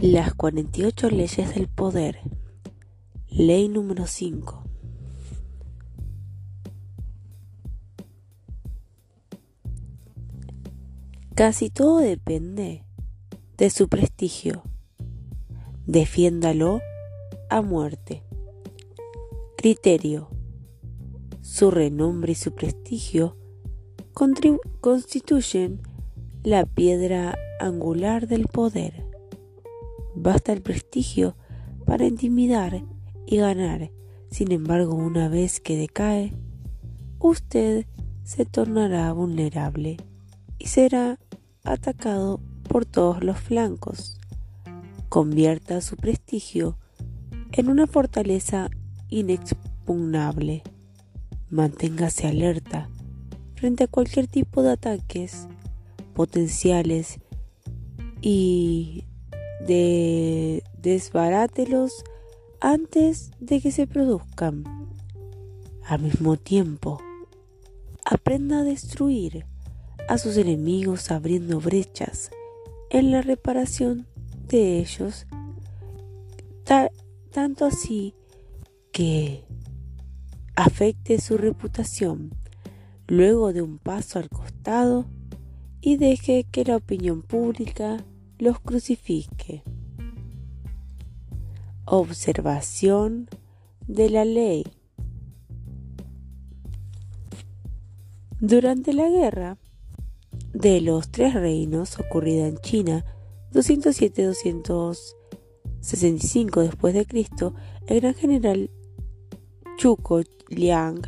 Las 48 leyes del poder. Ley número 5. Casi todo depende de su prestigio. Defiéndalo a muerte. Criterio. Su renombre y su prestigio constituyen la piedra angular del poder. Basta el prestigio para intimidar y ganar. Sin embargo, una vez que decae, usted se tornará vulnerable y será atacado por todos los flancos. Convierta su prestigio en una fortaleza inexpugnable. Manténgase alerta frente a cualquier tipo de ataques potenciales y de desbarátelos antes de que se produzcan. Al mismo tiempo, aprenda a destruir a sus enemigos abriendo brechas en la reparación de ellos, tanto así que afecte su reputación luego de un paso al costado y deje que la opinión pública los crucifique. Observación de la ley. Durante la guerra de los tres reinos ocurrida en China 207-265 después de Cristo, el gran general Chuko Liang,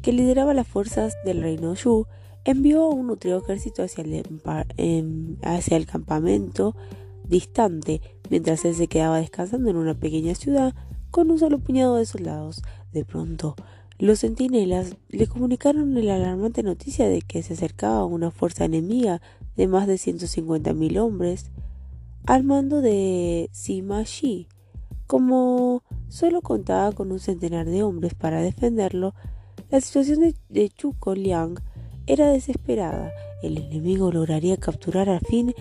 que lideraba las fuerzas del reino Yu, envió un nutrido ejército hacia el, hacia el campamento distante, mientras él se quedaba descansando en una pequeña ciudad con un solo puñado de soldados. De pronto, los centinelas le comunicaron la alarmante noticia de que se acercaba una fuerza enemiga de más de 150.000 hombres al mando de Sima Shi. Como solo contaba con un centenar de hombres para defenderlo, la situación de, de Chuko Liang era desesperada. El enemigo lograría capturar al fin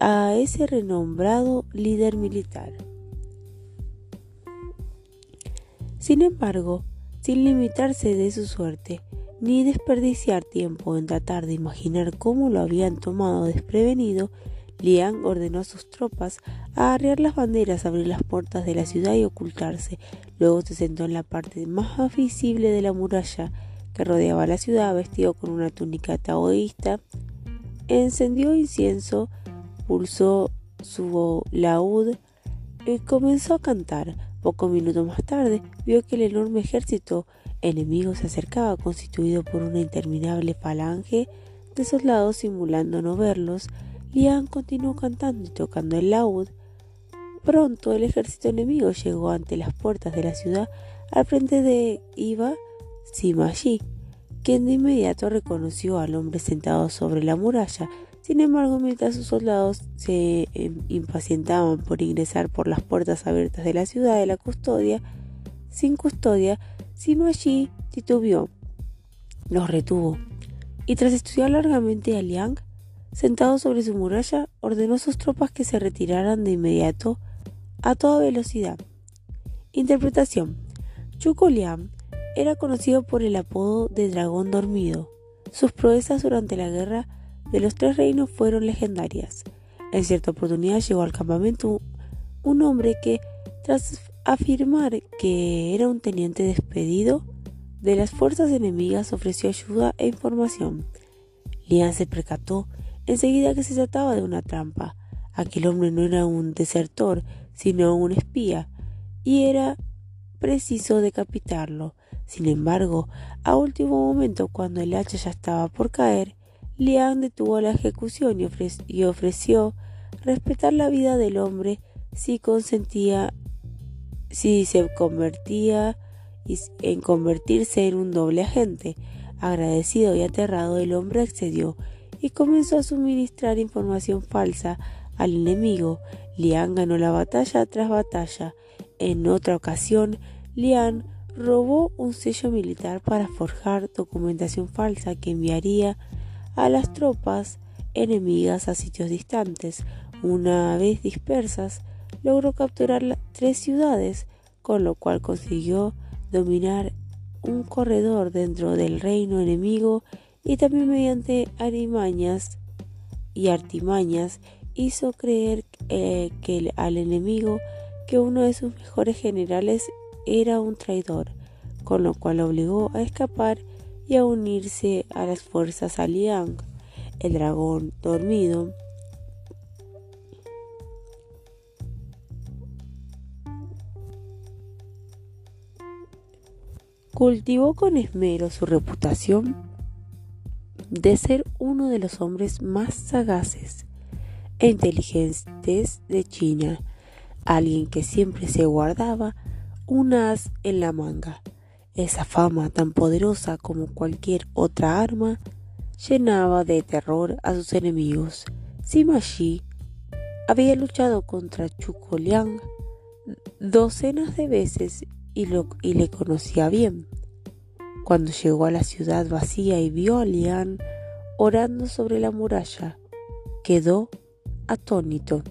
a ese renombrado líder militar. Sin embargo, sin limitarse de su suerte, ni desperdiciar tiempo en tratar de imaginar cómo lo habían tomado desprevenido, Liang ordenó a sus tropas a arriar las banderas, abrir las puertas de la ciudad y ocultarse. Luego se sentó en la parte más visible de la muralla que rodeaba la ciudad, vestido con una túnica taoísta, encendió incienso, pulsó su laúd y comenzó a cantar. Pocos minutos más tarde vio que el enorme ejército enemigo se acercaba, constituido por una interminable falange de soldados simulando no verlos. Lian continuó cantando y tocando el laúd. Pronto el ejército enemigo llegó ante las puertas de la ciudad al frente de Iba Simashi, quien de inmediato reconoció al hombre sentado sobre la muralla. Sin embargo, mientras sus soldados se em, impacientaban por ingresar por las puertas abiertas de la ciudad de la custodia, sin custodia, Simashi titubeó, los retuvo, y tras estudiar largamente a Liang, sentado sobre su muralla, ordenó a sus tropas que se retiraran de inmediato a toda velocidad. Interpretación. Chuko Liang era conocido por el apodo de Dragón Dormido. Sus proezas durante la guerra de los tres reinos fueron legendarias. En cierta oportunidad llegó al campamento un hombre que, tras afirmar que era un teniente despedido de las fuerzas enemigas, ofreció ayuda e información. Lian se percató enseguida que se trataba de una trampa. Aquel hombre no era un desertor, sino un espía, y era preciso decapitarlo. Sin embargo, a último momento, cuando el hacha ya estaba por caer, Liang detuvo la ejecución y, ofreció respetar la vida del hombre si consentía, si se convertía en convertirse en un doble agente. Agradecido y aterrado, el hombre accedió y comenzó a suministrar información falsa al enemigo. Liang ganó la batalla tras batalla. En otra ocasión, Liang robó un sello militar para forjar documentación falsa que enviaría a las tropas enemigas a sitios distantes. Una vez dispersas, logró capturar tres ciudades, con lo cual consiguió dominar un corredor dentro del reino enemigo y también mediante arimañas y artimañas hizo creer eh, que al enemigo que uno de sus mejores generales era un traidor, con lo cual obligó a escapar y a unirse a las fuerzas Aliang. El dragón dormido cultivó con esmero su reputación de ser uno de los hombres más sagaces e inteligentes de China, alguien que siempre se guardaba un as en la manga. Esa fama tan poderosa como cualquier otra arma llenaba de terror a sus enemigos. Sima Shi había luchado contra Chuko Liang docenas de veces y, y le conocía bien. Cuando llegó a la ciudad vacía y vio a Lian orando sobre la muralla, quedó atónito.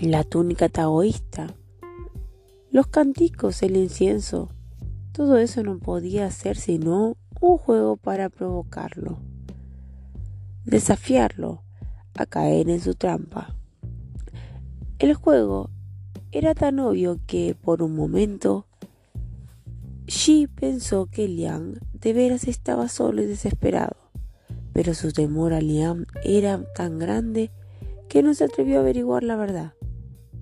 La túnica taoísta, los canticos, el incienso, todo eso no podía ser sino un juego para provocarlo, desafiarlo a caer en su trampa. El juego era tan obvio que por un momento Xi pensó que Liang de veras estaba solo y desesperado, pero su temor a Liang era tan grande que no se atrevió a averiguar la verdad.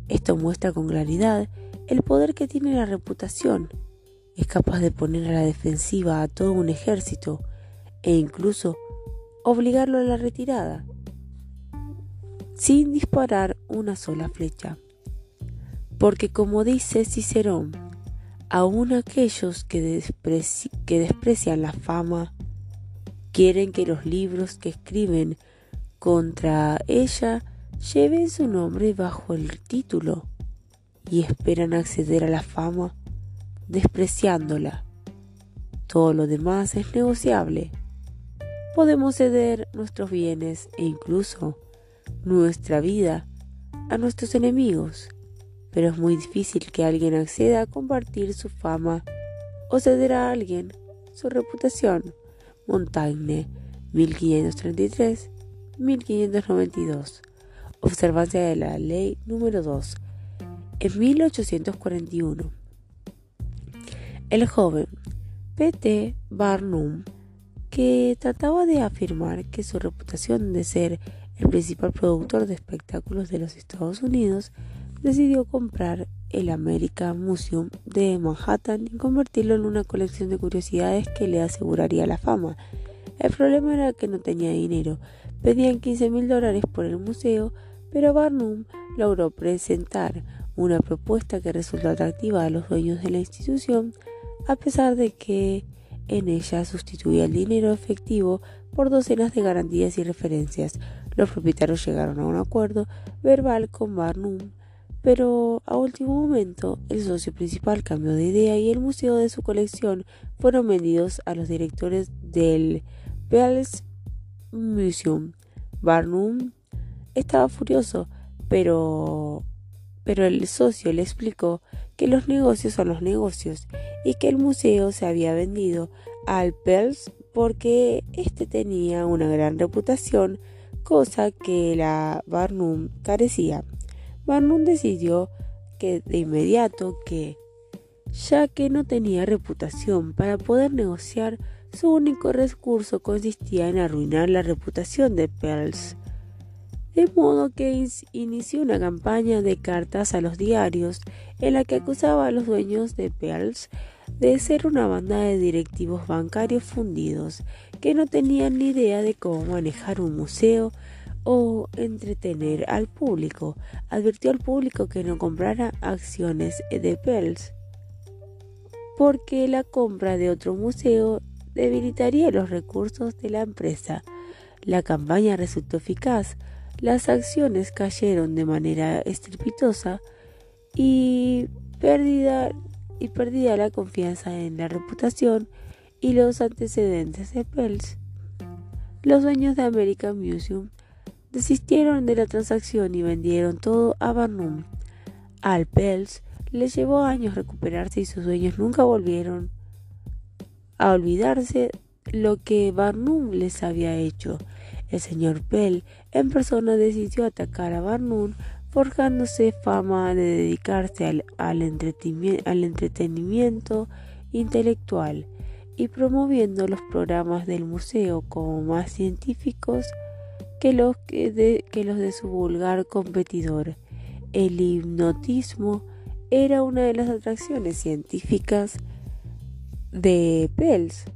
Esto muestra con claridad el poder que tiene la reputación. Es capaz de poner a la defensiva a todo un ejército e incluso obligarlo a la retirada, sin disparar una sola flecha porque como dice Cicerón, aun aquellos que, que desprecian la fama quieren que los libros que escriben contra ella lleven su nombre bajo el título y esperan acceder a la fama despreciándola. Todo lo demás es negociable. Podemos ceder nuestros bienes e incluso nuestra vida a nuestros enemigos pero es muy difícil que alguien acceda a compartir su fama o ceder a alguien su reputación. Montaigne, 1533-1592. Observancia de la ley número 2. En 1841. El joven P.T. Barnum, que trataba de afirmar que su reputación de ser el principal productor de espectáculos de los Estados Unidos decidió comprar el American Museum de Manhattan y convertirlo en una colección de curiosidades que le aseguraría la fama. El problema era que no tenía dinero. Pedían 15 mil dólares por el museo, pero Barnum logró presentar una propuesta que resultó atractiva a los dueños de la institución, a pesar de que en ella sustituía el dinero efectivo por docenas de garantías y referencias. Los propietarios llegaron a un acuerdo verbal con Barnum pero a último momento el socio principal cambió de idea y el museo de su colección fueron vendidos a los directores del Bells Museum. Barnum estaba furioso, pero pero el socio le explicó que los negocios son los negocios y que el museo se había vendido al Pels porque éste tenía una gran reputación, cosa que la Barnum carecía. Barnum decidió que de inmediato que, ya que no tenía reputación para poder negociar, su único recurso consistía en arruinar la reputación de Pearls. De modo que inició una campaña de cartas a los diarios en la que acusaba a los dueños de Pearls de ser una banda de directivos bancarios fundidos que no tenían ni idea de cómo manejar un museo o entretener al público. Advirtió al público que no comprara acciones de Pels, porque la compra de otro museo debilitaría los recursos de la empresa. La campaña resultó eficaz, las acciones cayeron de manera estrepitosa y perdida, y perdida la confianza en la reputación y los antecedentes de Pels. Los dueños de American Museum desistieron de la transacción y vendieron todo a Barnum. Al Pels le llevó años recuperarse y sus dueños nunca volvieron a olvidarse lo que Barnum les había hecho. El señor Pell en persona decidió atacar a Barnum, forjándose fama de dedicarse al, al, entretenimiento intelectual y promoviendo los programas del museo como más científicos que los, de, que los de su vulgar competidor. El hipnotismo era una de las atracciones científicas de Pels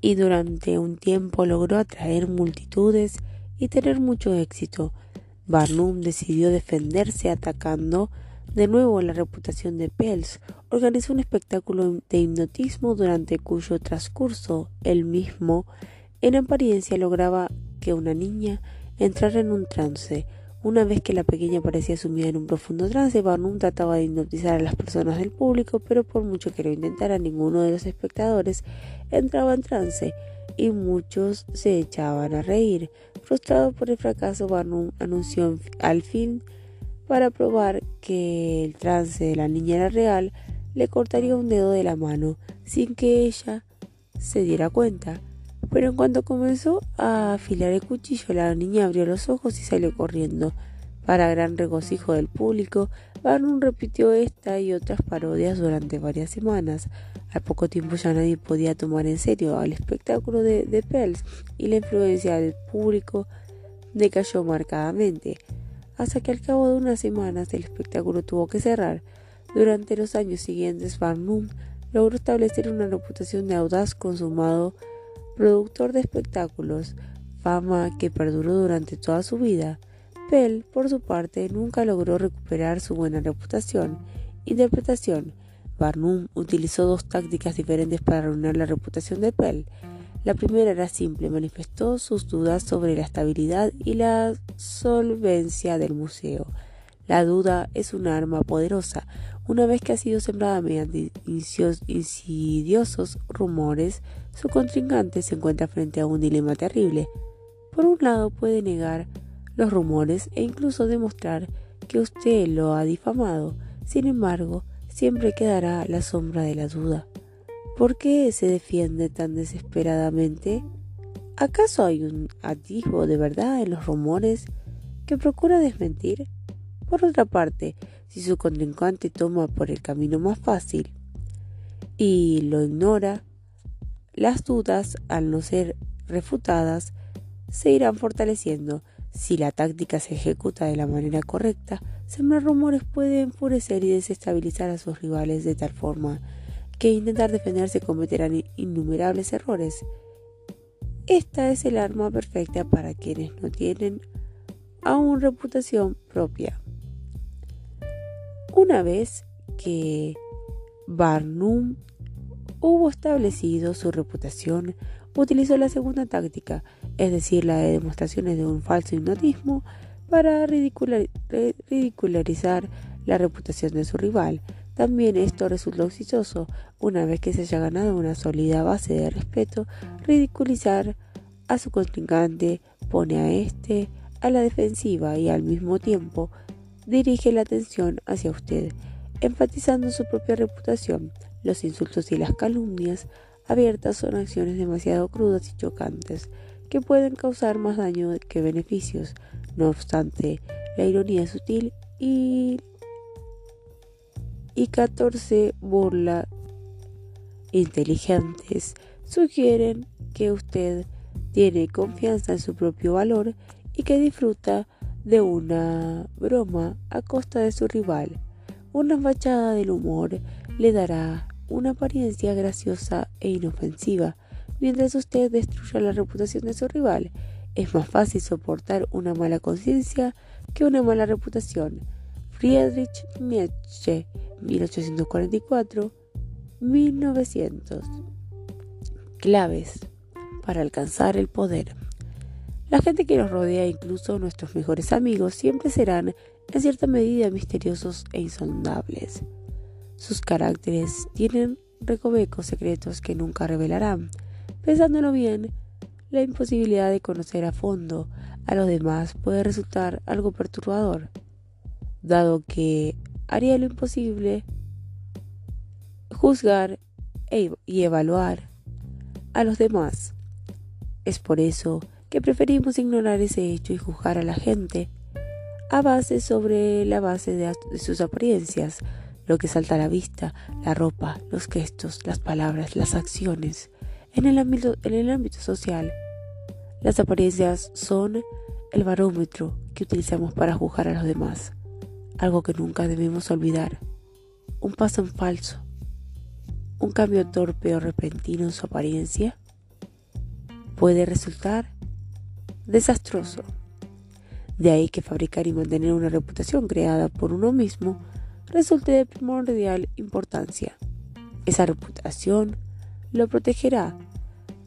y durante un tiempo logró atraer multitudes y tener mucho éxito. Barnum decidió defenderse atacando de nuevo la reputación de Pels. Organizó un espectáculo de hipnotismo durante cuyo transcurso él mismo, en apariencia, lograba que una niña entrara en un trance. Una vez que la pequeña parecía sumida en un profundo trance, Barnum trataba de hipnotizar a las personas del público, pero por mucho que lo intentara, ninguno de los espectadores entraba en trance y muchos se echaban a reír. Frustrado por el fracaso, Barnum anunció al fin, para probar que el trance de la niña era real, le cortaría un dedo de la mano sin que ella se diera cuenta. Pero en cuanto comenzó a afilar el cuchillo, la niña abrió los ojos y salió corriendo. Para gran regocijo del público, Barnum repitió esta y otras parodias durante varias semanas. Al poco tiempo ya nadie podía tomar en serio al espectáculo de, de Pels y la influencia del público decayó marcadamente, hasta que al cabo de unas semanas el espectáculo tuvo que cerrar. Durante los años siguientes, Barnum logró establecer una reputación de audaz consumado productor de espectáculos, fama que perduró durante toda su vida. Pell, por su parte, nunca logró recuperar su buena reputación. Interpretación. Barnum utilizó dos tácticas diferentes para arruinar la reputación de Pell. La primera era simple, manifestó sus dudas sobre la estabilidad y la solvencia del museo. La duda es un arma poderosa. Una vez que ha sido sembrada mediante insidiosos rumores, su contrincante se encuentra frente a un dilema terrible. Por un lado puede negar los rumores e incluso demostrar que usted lo ha difamado. Sin embargo, siempre quedará la sombra de la duda. ¿Por qué se defiende tan desesperadamente? ¿Acaso hay un atisbo de verdad en los rumores que procura desmentir? Por otra parte, si su contrincante toma por el camino más fácil y lo ignora, las dudas, al no ser refutadas, se irán fortaleciendo. Si la táctica se ejecuta de la manera correcta, sembrar rumores puede enfurecer y desestabilizar a sus rivales de tal forma que intentar defenderse cometerán innumerables errores. Esta es el arma perfecta para quienes no tienen aún reputación propia. Una vez que Barnum hubo establecido su reputación, utilizó la segunda táctica, es decir, la de demostraciones de un falso hipnotismo, para ridicularizar la reputación de su rival. También esto resultó exitoso. Una vez que se haya ganado una sólida base de respeto, ridiculizar a su contrincante pone a éste a la defensiva y al mismo tiempo dirige la atención hacia usted, enfatizando su propia reputación. Los insultos y las calumnias abiertas son acciones demasiado crudas y chocantes que pueden causar más daño que beneficios. No obstante, la ironía es sutil y, y 14 burlas inteligentes sugieren que usted tiene confianza en su propio valor y que disfruta de una broma a costa de su rival. Una fachada del humor le dará una apariencia graciosa e inofensiva, mientras usted destruya la reputación de su rival. Es más fácil soportar una mala conciencia que una mala reputación. Friedrich Nietzsche, 1844-1900. Claves para alcanzar el poder. La gente que nos rodea, incluso nuestros mejores amigos, siempre serán en cierta medida misteriosos e insondables. Sus caracteres tienen recovecos secretos que nunca revelarán. Pensándolo bien, la imposibilidad de conocer a fondo a los demás puede resultar algo perturbador. dado que haría lo imposible juzgar e y evaluar a los demás. Es por eso que preferimos ignorar ese hecho y juzgar a la gente a base sobre la base de, sus apariencias, lo que salta a la vista, la ropa, los gestos, las palabras, las acciones. En el ámbito, en el ámbito social, las apariencias son el barómetro que utilizamos para juzgar a los demás, algo que nunca debemos olvidar. Un paso en falso, un cambio torpe o repentino en su apariencia puede resultar desastroso. De ahí que fabricar y mantener una reputación creada por uno mismo resulte de primordial importancia. Esa reputación lo protegerá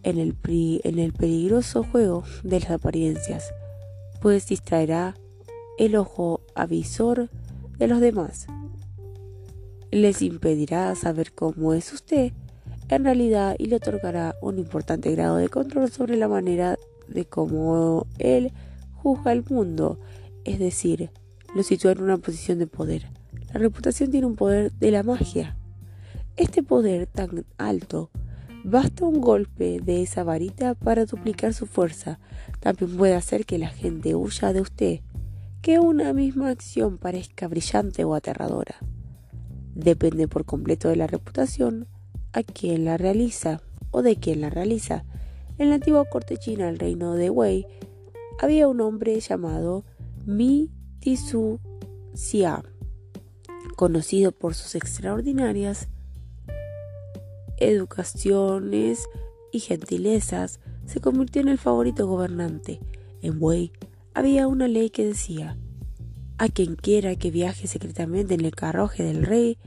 en el, en el peligroso juego de las apariencias, pues distraerá el ojo avisor de los demás. Les impedirá saber cómo es usted en realidad y le otorgará un importante grado de control sobre la manera de cómo él juzga el mundo, es decir, lo sitúa en una posición de poder. La reputación tiene un poder de la magia. Este poder tan alto, basta un golpe de esa varita para duplicar su fuerza. También puede hacer que la gente huya de usted, que una misma acción parezca brillante o aterradora. Depende por completo de la reputación a quien la realiza o de quien la realiza. En la antigua corte china, el reino de Wei, había un hombre llamado Mi Tisu Xia, conocido por sus extraordinarias educaciones y gentilezas, se convirtió en el favorito gobernante. En Wei había una ley que decía, a quien quiera que viaje secretamente en el carruaje del rey,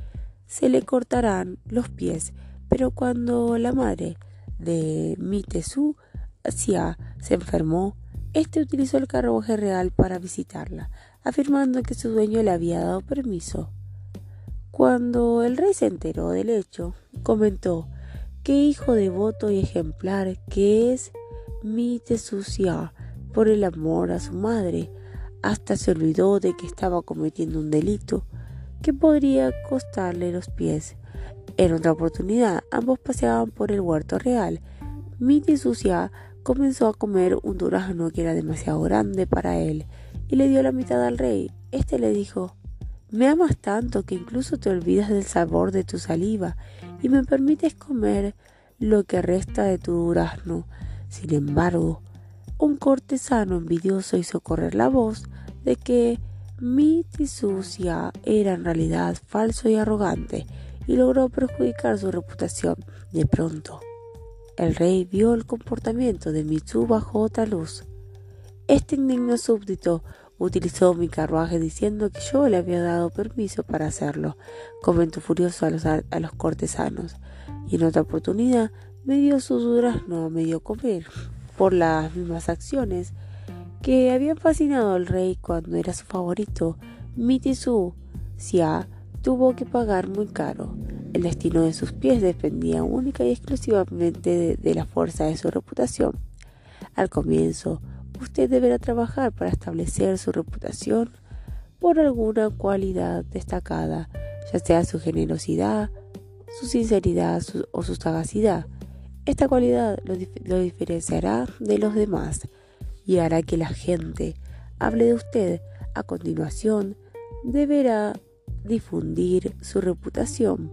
se le cortarán los pies, pero cuando la madre de Mitesu Xia se enfermó, este utilizó el carruaje real para visitarla, afirmando que su dueño le había dado permiso. Cuando el rey se enteró del hecho, comentó qué hijo devoto y ejemplar que es mi Tesucia por el amor a su madre, hasta se olvidó de que estaba cometiendo un delito que podría costarle los pies. En otra oportunidad, ambos paseaban por el huerto real. Mi Tesucia comenzó a comer un durazno que era demasiado grande para él y le dio la mitad al rey. Este le dijo, me amas tanto que incluso te olvidas del sabor de tu saliva y me permites comer lo que resta de tu durazno. Sin embargo, un cortesano envidioso hizo correr la voz de que mi tisucia era en realidad falso y arrogante y logró perjudicar su reputación. De pronto, el rey vio el comportamiento de Mitsu bajo otra luz. Este indigno súbdito utilizó mi carruaje diciendo que yo le había dado permiso para hacerlo, comentó furioso a los, a los cortesanos, y en otra oportunidad me dio su durazno a medio comer por las mismas acciones que habían fascinado al rey cuando era su favorito. Mitisu Xia tuvo que pagar muy caro. El destino de sus pies dependía única y exclusivamente de, la fuerza de su reputación. Al comienzo, usted deberá trabajar para establecer su reputación por alguna cualidad destacada, ya sea su generosidad, su sinceridad o su sagacidad. Esta cualidad lo, lo diferenciará de los demás y hará que la gente hable de usted. A continuación, deberá difundir su reputación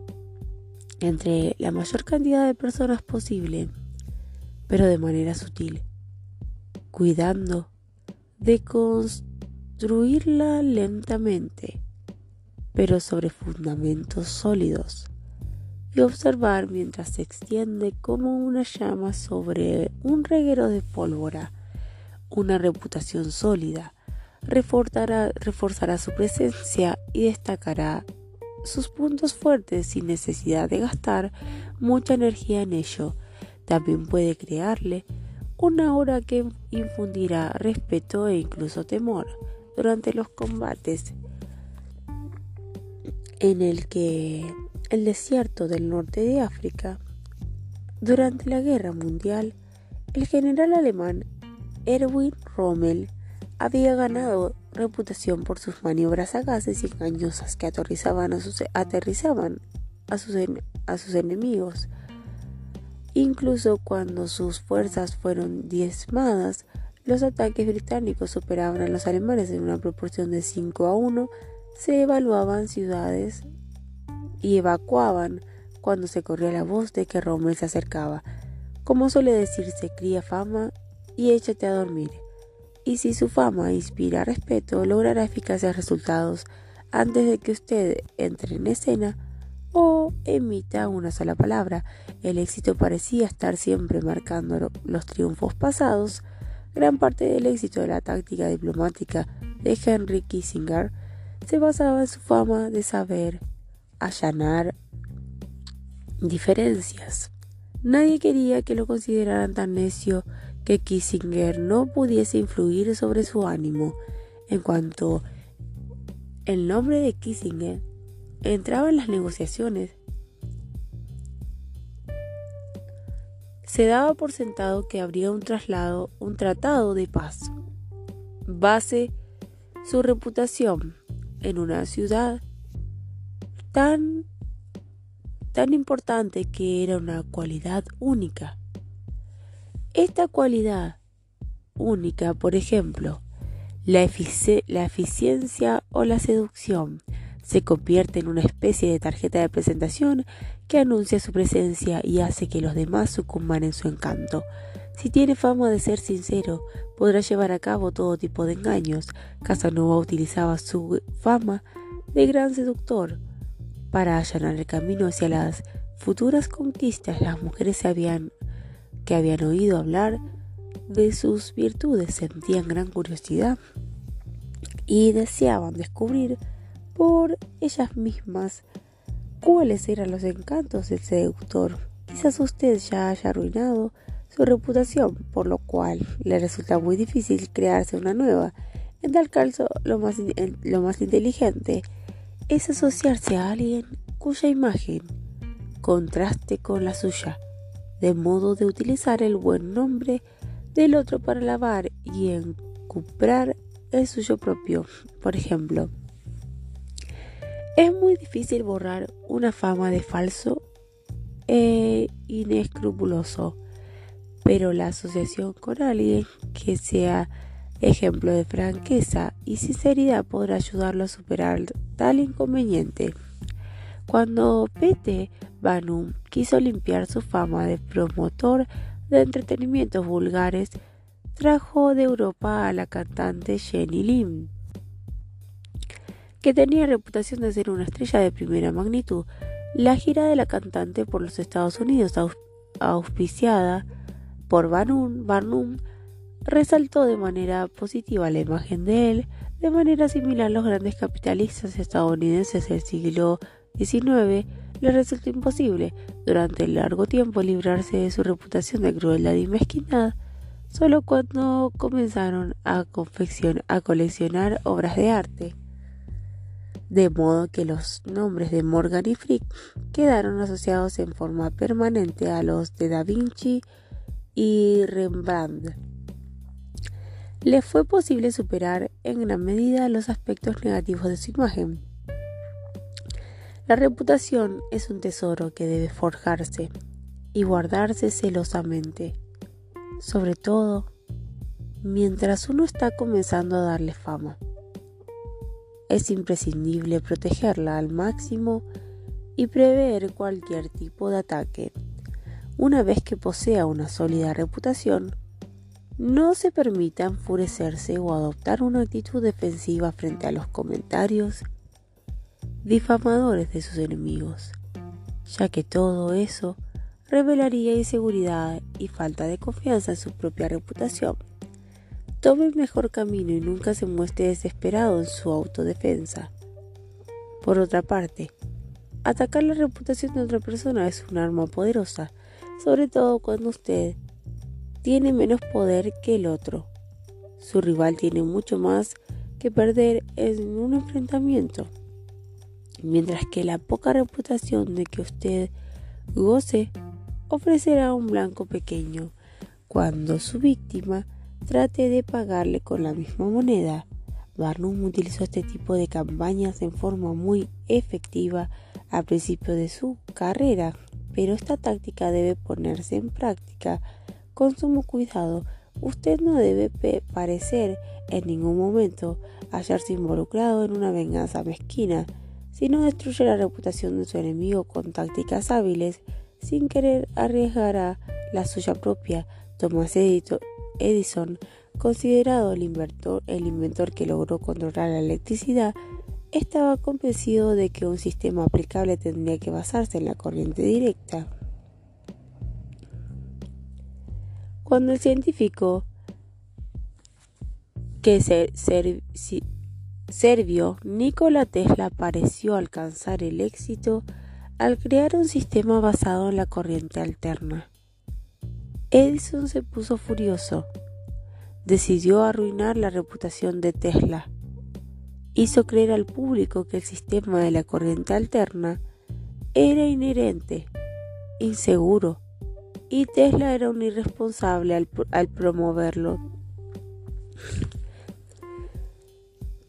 entre la mayor cantidad de personas posible, pero de manera sutil, cuidando de construirla lentamente, pero sobre fundamentos sólidos, y observar mientras se extiende como una llama sobre un reguero de pólvora, una reputación sólida, reforzará, reforzará su presencia y destacará sus puntos fuertes sin necesidad de gastar mucha energía en ello. También puede crearle una hora que infundirá respeto e incluso temor durante los combates en el que el desierto del norte de África, durante la guerra mundial, el general alemán Erwin Rommel había ganado reputación por sus maniobras sagaces y engañosas que aterrizaban a sus enemigos. Incluso cuando sus fuerzas fueron diezmadas, los ataques británicos superaban a los alemanes en una proporción de 5 a 1, se evaluaban ciudades y evacuaban cuando se corría la voz de que Rommel se acercaba. Como suele decirse, cría fama y échate a dormir. Y si su fama inspira respeto, logrará eficaces resultados antes de que usted entre en escena o emita una sola palabra. El éxito parecía estar siempre marcando los triunfos pasados. Gran parte del éxito de la táctica diplomática de Henry Kissinger se basaba en su fama de saber allanar diferencias. Nadie quería que lo consideraran tan necio que Kissinger no pudiese influir sobre su ánimo. En cuanto el nombre de Kissinger entraba en las negociaciones, se daba por sentado que habría un traslado, un tratado de paz. Base su reputación en una ciudad tan tan importante que era una cualidad única. Esta cualidad única, por ejemplo, la, la eficiencia o la seducción, se convierte en una especie de tarjeta de presentación que anuncia su presencia y hace que los demás sucumban en su encanto. Si tiene fama de ser sincero, podrá llevar a cabo todo tipo de engaños. Casanova utilizaba su fama de gran seductor para allanar el camino hacia las futuras conquistas. Las mujeres que habían oído hablar de sus virtudes sentían gran curiosidad y deseaban descubrir por ellas mismas cuáles eran los encantos del seductor. Quizás usted ya haya arruinado su reputación, por lo cual le resulta muy difícil crearse una nueva. En tal caso, lo más, inteligente es asociarse a alguien cuya imagen contraste con la suya, de modo de utilizar el buen nombre del otro para lavar y encumbrar el suyo propio. Por ejemplo, es muy difícil borrar una fama de falso e inescrupuloso, pero la asociación con alguien que sea ejemplo de franqueza y sinceridad podrá ayudarlo a superar tal inconveniente. Cuando Pete Banum quiso limpiar su fama de promotor de entretenimientos vulgares, trajo de Europa a la cantante Jenny Lim que tenía reputación de ser una estrella de primera magnitud. La gira de la cantante por los Estados Unidos, auspiciada por Barnum, resaltó de manera positiva la imagen de él. De manera similar, los grandes capitalistas estadounidenses del siglo XIX le resultó imposible durante largo tiempo librarse de su reputación de crueldad y mezquindad, solo cuando comenzaron a, a coleccionar obras de arte de modo que los nombres de Morgan y Frick quedaron asociados en forma permanente a los de Da Vinci y Rembrandt. Le fue posible superar en gran medida los aspectos negativos de su imagen. La reputación es un tesoro que debe forjarse y guardarse celosamente, sobre todo mientras uno está comenzando a darle fama. Es imprescindible protegerla al máximo y prever cualquier tipo de ataque. Una vez que posea una sólida reputación, no se permita enfurecerse o adoptar una actitud defensiva frente a los comentarios difamadores de sus enemigos, ya que todo eso revelaría inseguridad y falta de confianza en su propia reputación. Tome el mejor camino y nunca se muestre desesperado en su autodefensa. Por otra parte, atacar la reputación de otra persona es un arma poderosa, sobre todo cuando usted tiene menos poder que el otro. Su rival tiene mucho más que perder en un enfrentamiento, mientras que la poca reputación de que usted goce ofrecerá un blanco pequeño cuando su víctima trate de pagarle con la misma moneda. Barnum utilizó este tipo de campañas en forma muy efectiva al principio de su carrera, pero esta táctica debe ponerse en práctica con sumo cuidado. Usted no debe parecer en ningún momento hallarse involucrado en una venganza mezquina, sino destruye la reputación de su enemigo con tácticas hábiles sin querer arriesgar a la suya propia. Thomas Edison, considerado el inventor, que logró controlar la electricidad, estaba convencido de que un sistema aplicable tendría que basarse en la corriente directa. Cuando el científico que ser, Servio Nikola Tesla pareció alcanzar el éxito al crear un sistema basado en la corriente alterna. Edison se puso furioso. Decidió arruinar la reputación de Tesla. Hizo creer al público que el sistema de la corriente alterna era inherente, inseguro, y Tesla era un irresponsable al, al promoverlo.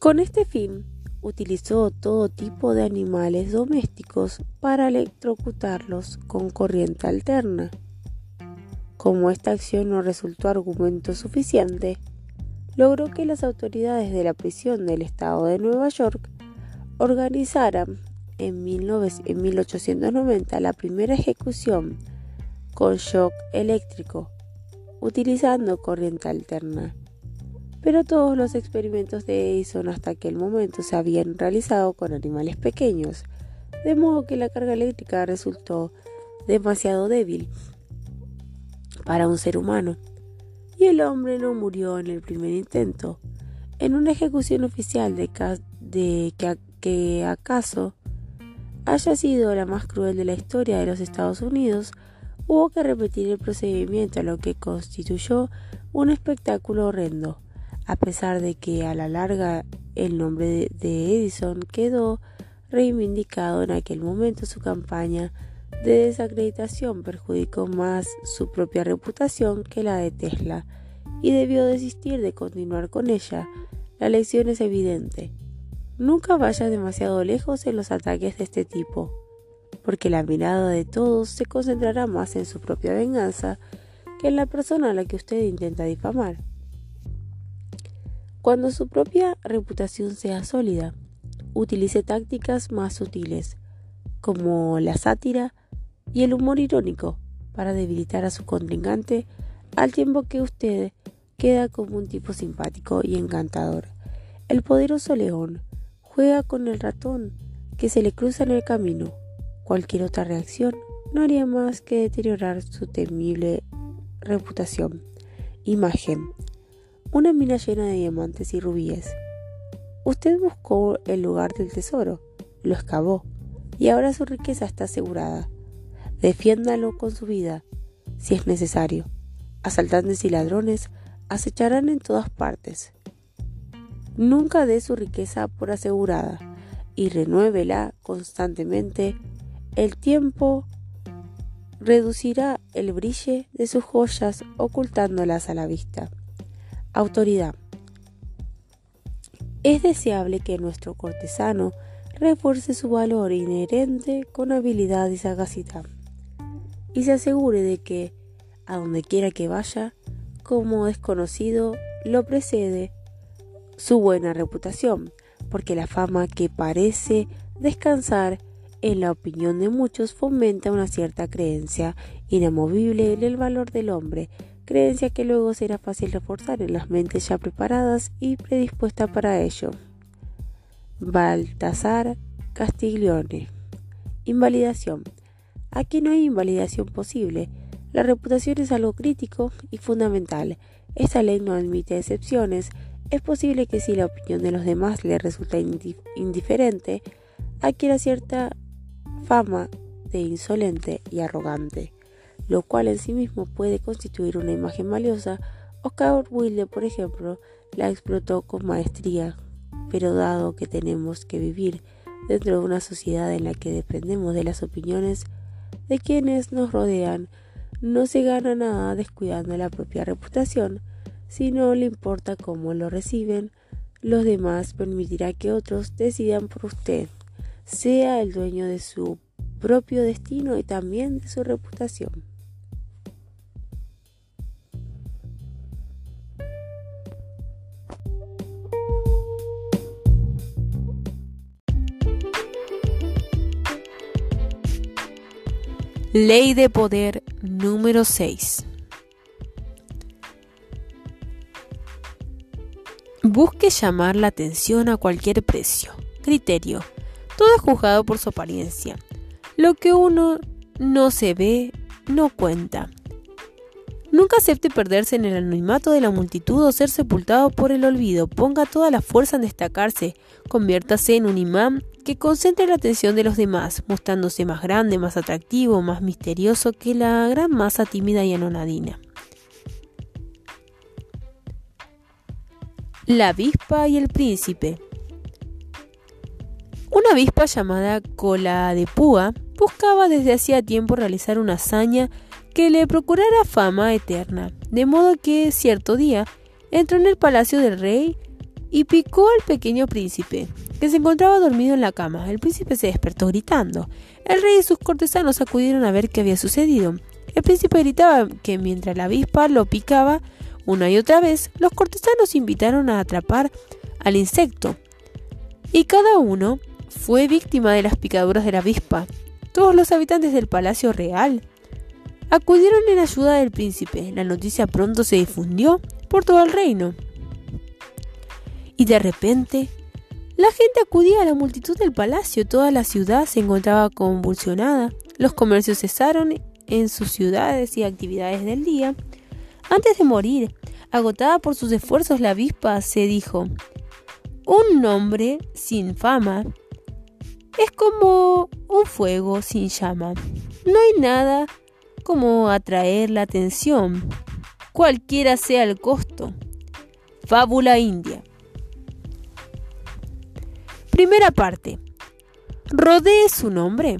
Con este fin, utilizó todo tipo de animales domésticos para electrocutarlos con corriente alterna. Como esta acción no resultó argumento suficiente, logró que las autoridades de la prisión del estado de Nueva York organizaran en, 1890 la primera ejecución con shock eléctrico, utilizando corriente alterna. Pero todos los experimentos de Edison hasta aquel momento se habían realizado con animales pequeños, de modo que la carga eléctrica resultó demasiado débil para un ser humano, y el hombre no murió en el primer intento. En una ejecución oficial de, que, que acaso haya sido la más cruel de la historia de los Estados Unidos, hubo que repetir el procedimiento, lo que constituyó un espectáculo horrendo a pesar de que a la larga el nombre de Edison quedó reivindicado en aquel momento su campaña de desacreditación perjudicó más su propia reputación que la de Tesla y debió desistir de continuar con ella. La lección es evidente. Nunca vaya demasiado lejos en los ataques de este tipo, porque la mirada de todos se concentrará más en su propia venganza que en la persona a la que usted intenta difamar cuando su propia reputación sea sólida. Utilice tácticas más sutiles, como la sátira y el humor irónico, para debilitar a su contrincante al tiempo que usted queda como un tipo simpático y encantador. El poderoso león juega con el ratón que se le cruza en el camino. Cualquier otra reacción no haría más que deteriorar su temible reputación. Imagen una mina llena de diamantes y rubíes. Usted buscó el lugar del tesoro, lo excavó, y ahora su riqueza está asegurada. Defiéndalo con su vida, si es necesario. Asaltantes y ladrones acecharán en todas partes. Nunca dé su riqueza por asegurada y renuévela constantemente. El tiempo reducirá el brillo de sus joyas ocultándolas a la vista. Autoridad. Es deseable que nuestro cortesano refuerce su valor inherente con habilidad y sagacidad, y se asegure de que, a donde quiera que vaya, como desconocido, lo precede su buena reputación, porque la fama que parece descansar en la opinión de muchos fomenta una cierta creencia inamovible en el valor del hombre creencia que luego será fácil reforzar en las mentes ya preparadas y predispuestas para ello. Baltasar Castiglione. Invalidación. Aquí no hay invalidación posible. La reputación es algo crítico y fundamental. Esta ley no admite excepciones. Es posible que si la opinión de los demás le resulta indiferente, adquiera cierta fama de insolente y arrogante lo cual en sí mismo puede constituir una imagen valiosa, Oscar Wilde, por ejemplo, la explotó con maestría, pero dado que tenemos que vivir dentro de una sociedad en la que dependemos de las opiniones de quienes nos rodean, no se gana nada descuidando la propia reputación, si no le importa cómo lo reciben los demás permitirá que otros decidan por usted. Sea el dueño de su propio destino y también de su reputación. Ley de poder número 6. Busque llamar la atención a cualquier precio. Criterio. Todo es juzgado por su apariencia. Lo que uno no se ve, no cuenta. Nunca acepte perderse en el anonimato de la multitud o ser sepultado por el olvido. Ponga toda la fuerza en destacarse. Conviértase en un imán que concentre la atención de los demás, mostrándose más grande, más atractivo, más misterioso que la gran masa tímida y anonadina. La avispa y el príncipe. Una avispa llamada cola de púa buscaba desde hacía tiempo realizar una hazaña que le procurara fama eterna, de modo que cierto día entró en el palacio del rey y picó al pequeño príncipe, que se encontraba dormido en la cama. El príncipe se despertó gritando. El rey y sus cortesanos acudieron a ver qué había sucedido. El príncipe gritaba que mientras la avispa lo picaba una y otra vez, los cortesanos invitaron a atrapar al insecto. Y cada uno fue víctima de las picaduras de la avispa. Todos los habitantes del palacio real acudieron en ayuda del príncipe. La noticia pronto se difundió por todo el reino y de repente la gente acudía a la multitud del palacio, toda la ciudad se encontraba convulsionada, los comercios cesaron en sus ciudades y actividades del día. Antes de morir, agotada por sus esfuerzos, la avispa se dijo, un nombre sin fama es como un fuego sin llama. No hay nada como atraer la atención, cualquiera sea el costo. Fábula india. Primera parte. Rodee su nombre.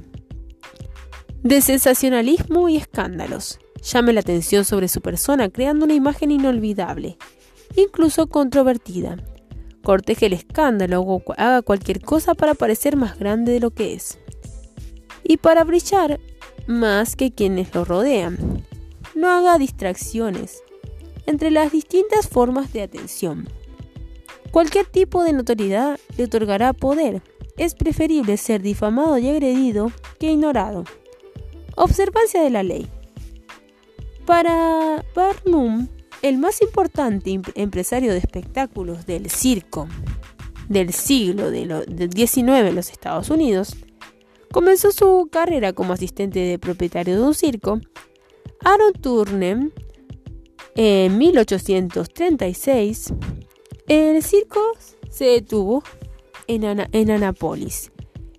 De sensacionalismo y escándalos. Llame la atención sobre su persona creando una imagen inolvidable, incluso controvertida. Corteje el escándalo o haga cualquier cosa para parecer más grande de lo que es. Y para brillar más que quienes lo rodean. No haga distracciones entre las distintas formas de atención. Cualquier tipo de notoriedad le otorgará poder. Es preferible ser difamado y agredido que ignorado. Observancia de la ley. Para Barnum, el más importante empresario de espectáculos del circo del siglo XIX en los Estados Unidos, comenzó su carrera como asistente de propietario de un circo. Aaron Turner, en 1836, el circo se detuvo en, en Anápolis,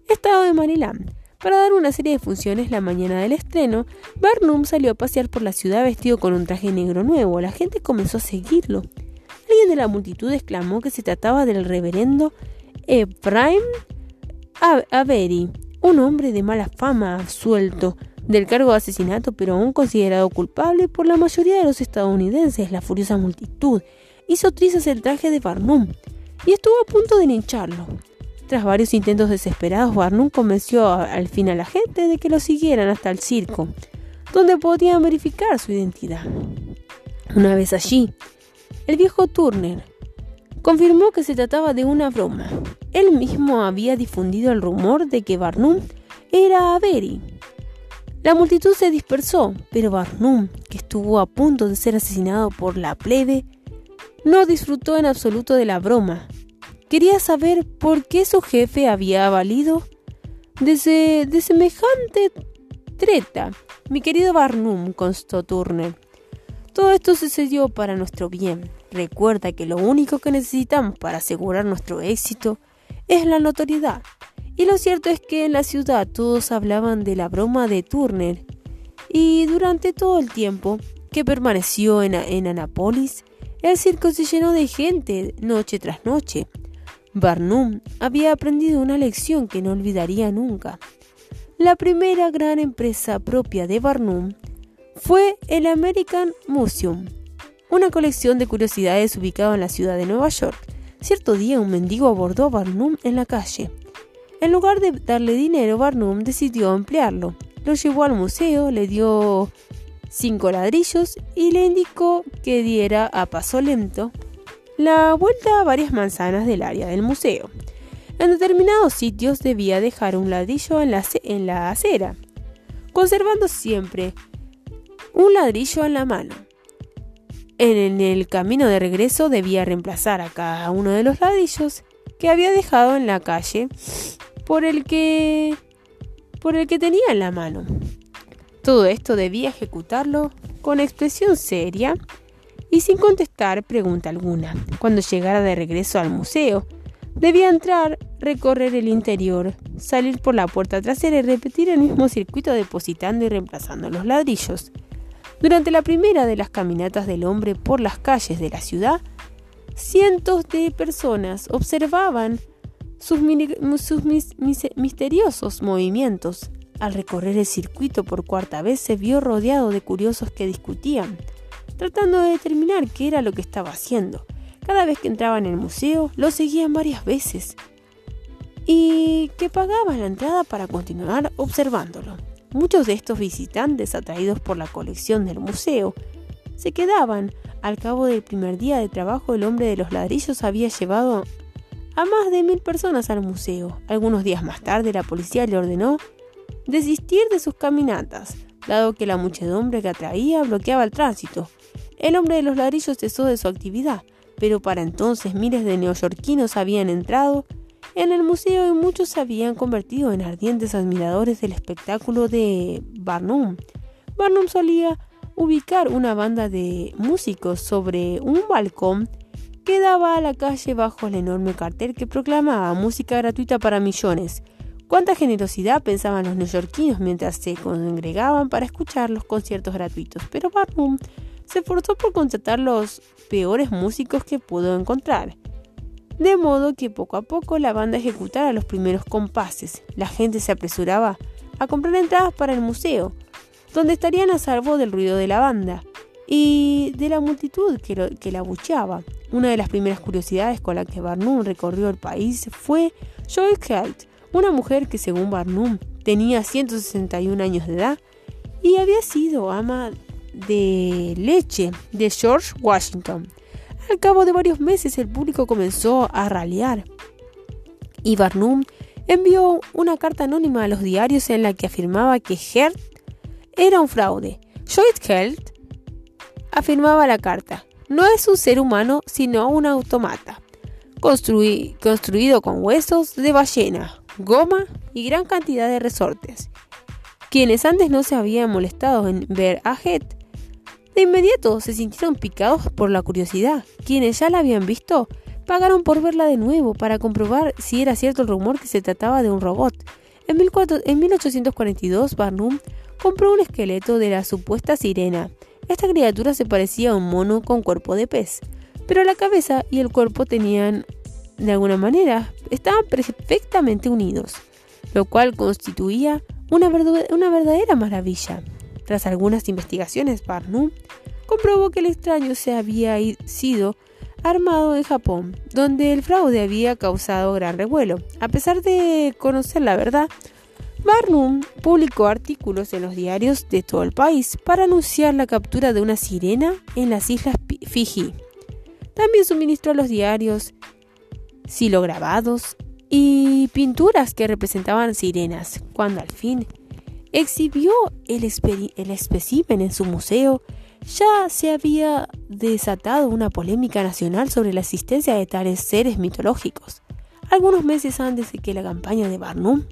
estado de Maryland. Para dar una serie de funciones la mañana del estreno, Barnum salió a pasear por la ciudad vestido con un traje negro nuevo. La gente comenzó a seguirlo. Alguien de la multitud exclamó que se trataba del reverendo Ephraim Avery, un hombre de mala fama, absuelto del cargo de asesinato, pero aún considerado culpable por la mayoría de los estadounidenses. La furiosa multitud hizo trizas el traje de Barnum y estuvo a punto de lincharlo. Tras varios intentos desesperados, Barnum convenció al fin a la gente de que lo siguieran hasta el circo, donde podían verificar su identidad. Una vez allí, el viejo Turner confirmó que se trataba de una broma. Él mismo había difundido el rumor de que Barnum era Avery. La multitud se dispersó, pero Barnum, que estuvo a punto de ser asesinado por la plebe, no disfrutó en absoluto de la broma. Quería saber por qué su jefe había valido de, de semejante treta. Mi querido Barnum, constó Turner. Todo esto sucedió para nuestro bien. Recuerda que lo único que necesitamos para asegurar nuestro éxito es la notoriedad. Y lo cierto es que en la ciudad todos hablaban de la broma de Turner. Y durante todo el tiempo que permaneció en, en Anápolis, el circo se llenó de gente noche tras noche. Barnum había aprendido una lección que no olvidaría nunca. La primera gran empresa propia de Barnum fue el American Museum, una colección de curiosidades ubicada en la ciudad de Nueva York. Cierto día un mendigo abordó a Barnum en la calle. En lugar de darle dinero, Barnum decidió emplearlo. Lo llevó al museo, le dio cinco ladrillos y le indicó que diera a paso lento la vuelta a varias manzanas del área del museo. En determinados sitios debía dejar un ladrillo en la, en la acera, conservando siempre un ladrillo en la mano. En el camino de regreso debía reemplazar a cada uno de los ladrillos que había dejado en la calle por el que por el que tenía en la mano. Todo esto debía ejecutarlo con expresión seria y sin contestar pregunta alguna. Cuando llegara de regreso al museo, debía entrar, recorrer el interior, salir por la puerta trasera y repetir el mismo circuito depositando y reemplazando los ladrillos. Durante la primera de las caminatas del hombre por las calles de la ciudad, cientos de personas observaban sus, misteriosos movimientos. Al recorrer el circuito por cuarta vez se vio rodeado de curiosos que discutían, tratando de determinar qué era lo que estaba haciendo. Cada vez que entraba en el museo, lo seguían varias veces y que pagaban la entrada para continuar observándolo. Muchos de estos visitantes, atraídos por la colección del museo, se quedaban. Al cabo del primer día de trabajo, el hombre de los ladrillos había llevado a más de mil personas al museo. Algunos días más tarde, la policía le ordenó desistir de sus caminatas, dado que la muchedumbre que atraía bloqueaba el tránsito. El hombre de los ladrillos cesó de su actividad, pero para entonces miles de neoyorquinos habían entrado en el museo y muchos se habían convertido en ardientes admiradores del espectáculo de Barnum. Barnum solía ubicar una banda de músicos sobre un balcón que daba a la calle bajo el enorme cartel que proclamaba música gratuita para millones. Cuánta generosidad pensaban los neoyorquinos mientras se congregaban para escuchar los conciertos gratuitos, pero Barnum se esforzó por contratar los peores músicos que pudo encontrar de modo que poco a poco la banda ejecutara los primeros compases. La gente se apresuraba a comprar entradas para el museo, donde estarían a salvo del ruido de la banda y de la multitud que, la abucheaba. Una de las primeras curiosidades con la que Barnum recorrió el país fue Joyce Held, una mujer que según Barnum tenía 161 años de edad y había sido ama de leche de George Washington. Al cabo de varios meses el público comenzó a ralear y Barnum envió una carta anónima a los diarios en la que afirmaba que Hert era un fraude. Joyce Hert afirmaba la carta, no es un ser humano sino un automata, construido con huesos de ballena, goma y gran cantidad de resortes. Quienes antes no se habían molestado en ver a Hert de inmediato se sintieron picados por la curiosidad. Quienes ya la habían visto pagaron por verla de nuevo para comprobar si era cierto el rumor que se trataba de un robot. En, 1842, Barnum compró un esqueleto de la supuesta sirena. Esta criatura se parecía a un mono con cuerpo de pez, pero la cabeza y el cuerpo tenían, de alguna manera, estaban perfectamente unidos, lo cual constituía una, una verdadera maravilla. Tras algunas investigaciones, Barnum comprobó que el extraño se había sido armado en Japón, donde el fraude había causado gran revuelo. A pesar de conocer la verdad, Barnum publicó artículos en los diarios de todo el país para anunciar la captura de una sirena en las islas Fiji. También suministró a los diarios silograbados y pinturas que representaban sirenas, cuando al fin exhibió el, el espécimen en su museo, ya se había desatado una polémica nacional sobre la existencia de tales seres mitológicos. Algunos meses antes de que la campaña de Barnum,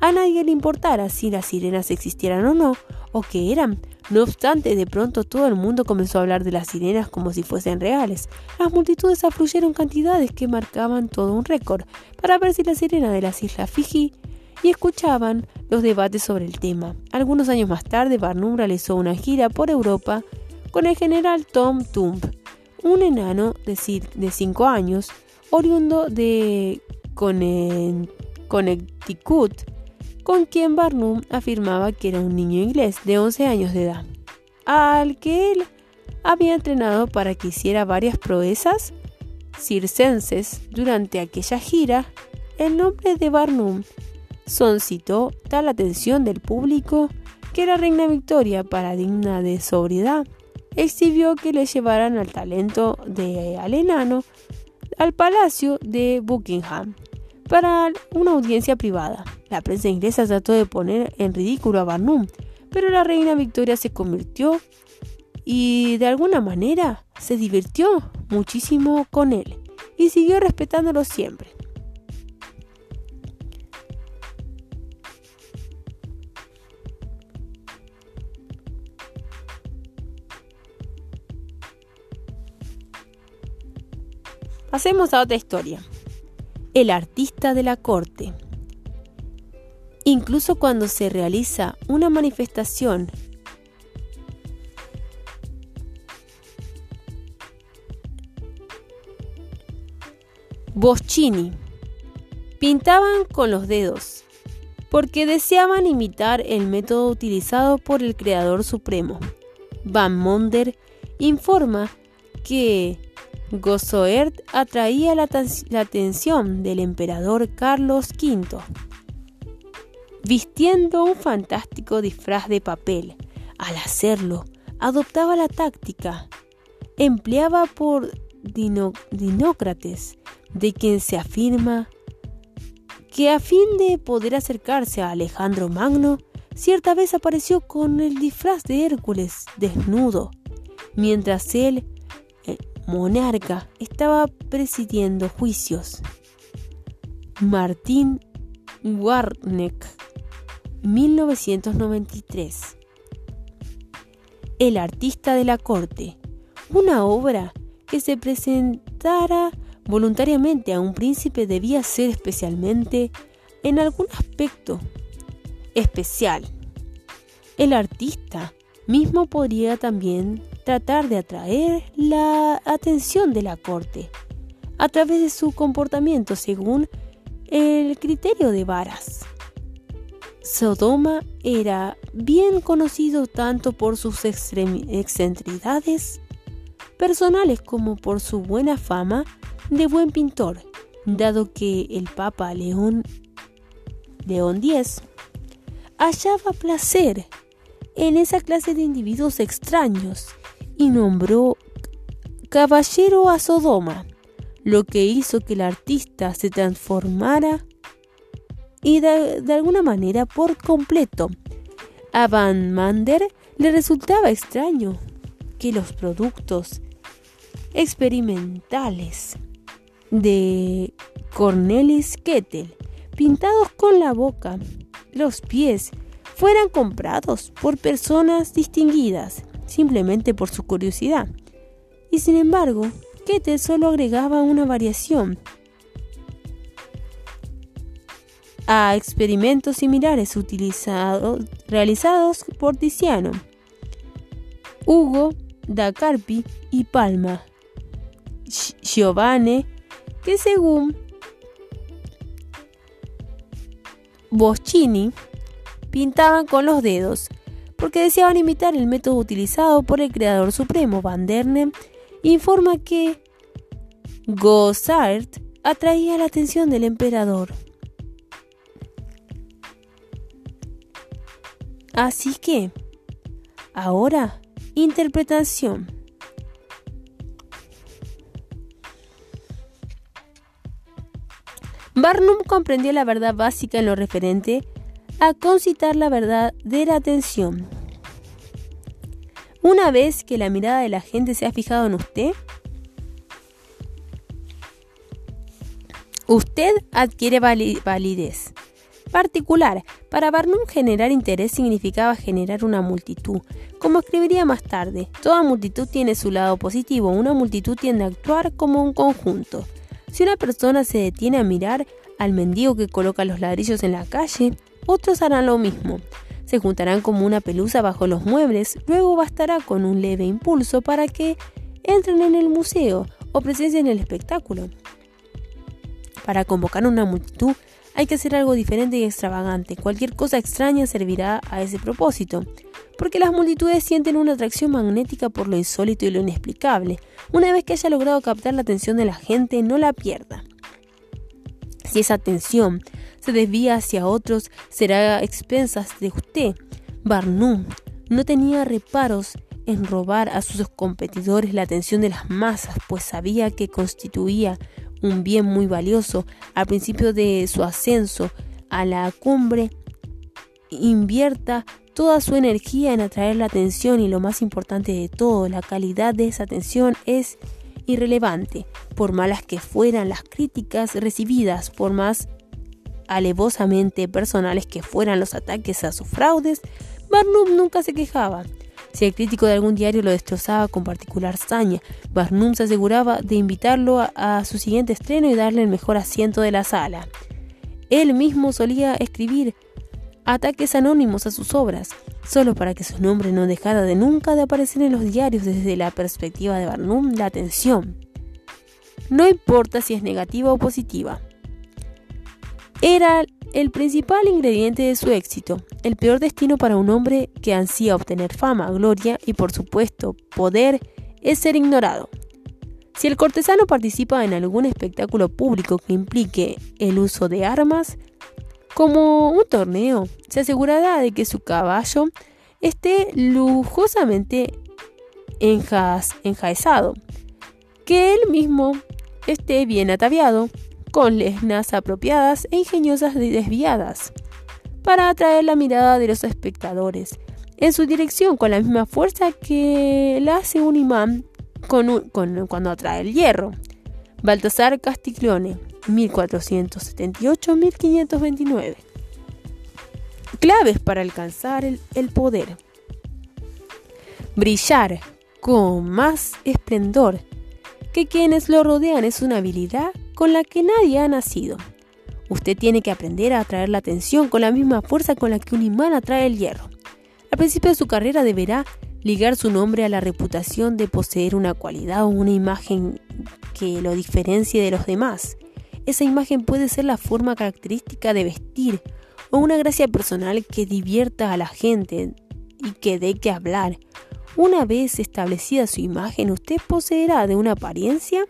a nadie le importara si las sirenas existieran o no, o qué eran. No obstante, de pronto todo el mundo comenzó a hablar de las sirenas como si fuesen reales. Las multitudes afluyeron cantidades que marcaban todo un récord para ver si la sirena de las islas Fiji y escuchaban los debates sobre el tema. Algunos años más tarde, Barnum realizó una gira por Europa con el general Tom Thumb, un enano de 5 años, oriundo de Connecticut, con quien Barnum afirmaba que era un niño inglés de 11 años de edad, al que él había entrenado para que hiciera varias proezas circenses durante aquella gira, el nombre de Barnum solicitó tal atención del público que la reina Victoria, para digna de sobriedad, exhibió que le llevaran al talento de al enano al palacio de Buckingham para una audiencia privada. La prensa inglesa trató de poner en ridículo a Barnum, pero la reina Victoria se convirtió y de alguna manera se divirtió muchísimo con él y siguió respetándolo siempre. Pasemos a otra historia. El artista de la corte. Incluso cuando se realiza una manifestación Boschini pintaban con los dedos porque deseaban imitar el método utilizado por el creador supremo. Van Monder informa que Gossoert atraía la, atención del emperador Carlos V, vistiendo un fantástico disfraz de papel. Al hacerlo, adoptaba la táctica empleada por Dinócrates, de quien se afirma que a fin de poder acercarse a Alejandro Magno, cierta vez apareció con el disfraz de Hércules desnudo, mientras él monarca estaba presidiendo juicios. Martín Warneck, 1993. El artista de la corte, una obra que se presentara voluntariamente a un príncipe debía ser especialmente en algún aspecto especial. El artista mismo podría también tratar de atraer la atención de la corte a través de su comportamiento según el criterio de Varas. Sodoma era bien conocido tanto por sus excentricidades personales como por su buena fama de buen pintor, dado que el Papa León, León X hallaba placer en esa clase de individuos extraños y nombró caballero a Sodoma, lo que hizo que el artista se transformara y de, alguna manera por completo. A Van Mander le resultaba extraño que los productos experimentales de Cornelis Kettel, pintados con la boca, los pies, fueran comprados por personas distinguidas simplemente por su curiosidad. Y sin embargo, Kettel solo agregaba una variación a experimentos similares utilizados, realizados por Tiziano, Hugo da Carpi y Palma, Giovanni, que según Boschini pintaban con los dedos, porque deseaban imitar el método utilizado por el creador supremo. Van Derne informa que Gossart atraía la atención del emperador. Así que, ahora, interpretación. Barnum comprendió la verdad básica en lo referente a concitar la verdadera atención. Una vez que la mirada de la gente se ha fijado en usted, usted adquiere validez. Particular, para Barnum generar interés significaba generar una multitud. Como escribiría más tarde, toda multitud tiene su lado positivo, una multitud tiende a actuar como un conjunto. Si una persona se detiene a mirar al mendigo que coloca los ladrillos en la calle, otros harán lo mismo. Se juntarán como una pelusa bajo los muebles, luego bastará con un leve impulso para que entren en el museo o presencien el espectáculo. Para convocar una multitud hay que hacer algo diferente y extravagante. Cualquier cosa extraña servirá a ese propósito. porque las multitudes sienten una atracción magnética por lo insólito y lo inexplicable. Una vez que haya logrado captar la atención de la gente, no la pierda. Si esa atención se desvía hacia otros, será a expensas de usted. Barnum no tenía reparos en robar a sus competidores la atención de las masas, pues sabía que constituía un bien muy valioso al principio de su ascenso a la cumbre. Invierta toda su energía en atraer la atención y lo más importante de todo, la calidad de esa atención es irrelevante, por malas que fueran las críticas recibidas, por más alevosamente personales que fueran los ataques a sus fraudes, Barnum nunca se quejaba. Si el crítico de algún diario lo destrozaba con particular saña, Barnum se aseguraba de invitarlo a, su siguiente estreno y darle el mejor asiento de la sala. Él mismo solía escribir ataques anónimos a sus obras, solo para que su nombre no dejara de nunca de aparecer en los diarios desde la perspectiva de Barnum, la atención. No importa si es negativa o positiva. Era el principal ingrediente de su éxito, el peor destino para un hombre que ansía obtener fama, gloria y por supuesto poder es ser ignorado. Si el cortesano participa en algún espectáculo público que implique el uso de armas, como un torneo, se asegurará de que su caballo esté lujosamente enjaezado, que él mismo esté bien ataviado, con lesnas apropiadas e ingeniosas desviadas, para atraer la mirada de los espectadores en su dirección con la misma fuerza que la hace un imán cuando atrae el hierro. Baltasar Castiglione 1478-1529. Claves para alcanzar el, el poder. Brillar con más esplendor que quienes lo rodean es una habilidad con la que nadie ha nacido. Usted tiene que aprender a atraer la atención con la misma fuerza con la que un imán atrae el hierro. Al principio de su carrera deberá ligar su nombre a la reputación de poseer una cualidad o una imagen que lo diferencie de los demás. Esa imagen puede ser la forma característica de vestir o una gracia personal que divierta a la gente y que dé que hablar. Una vez establecida su imagen, usted poseerá de una apariencia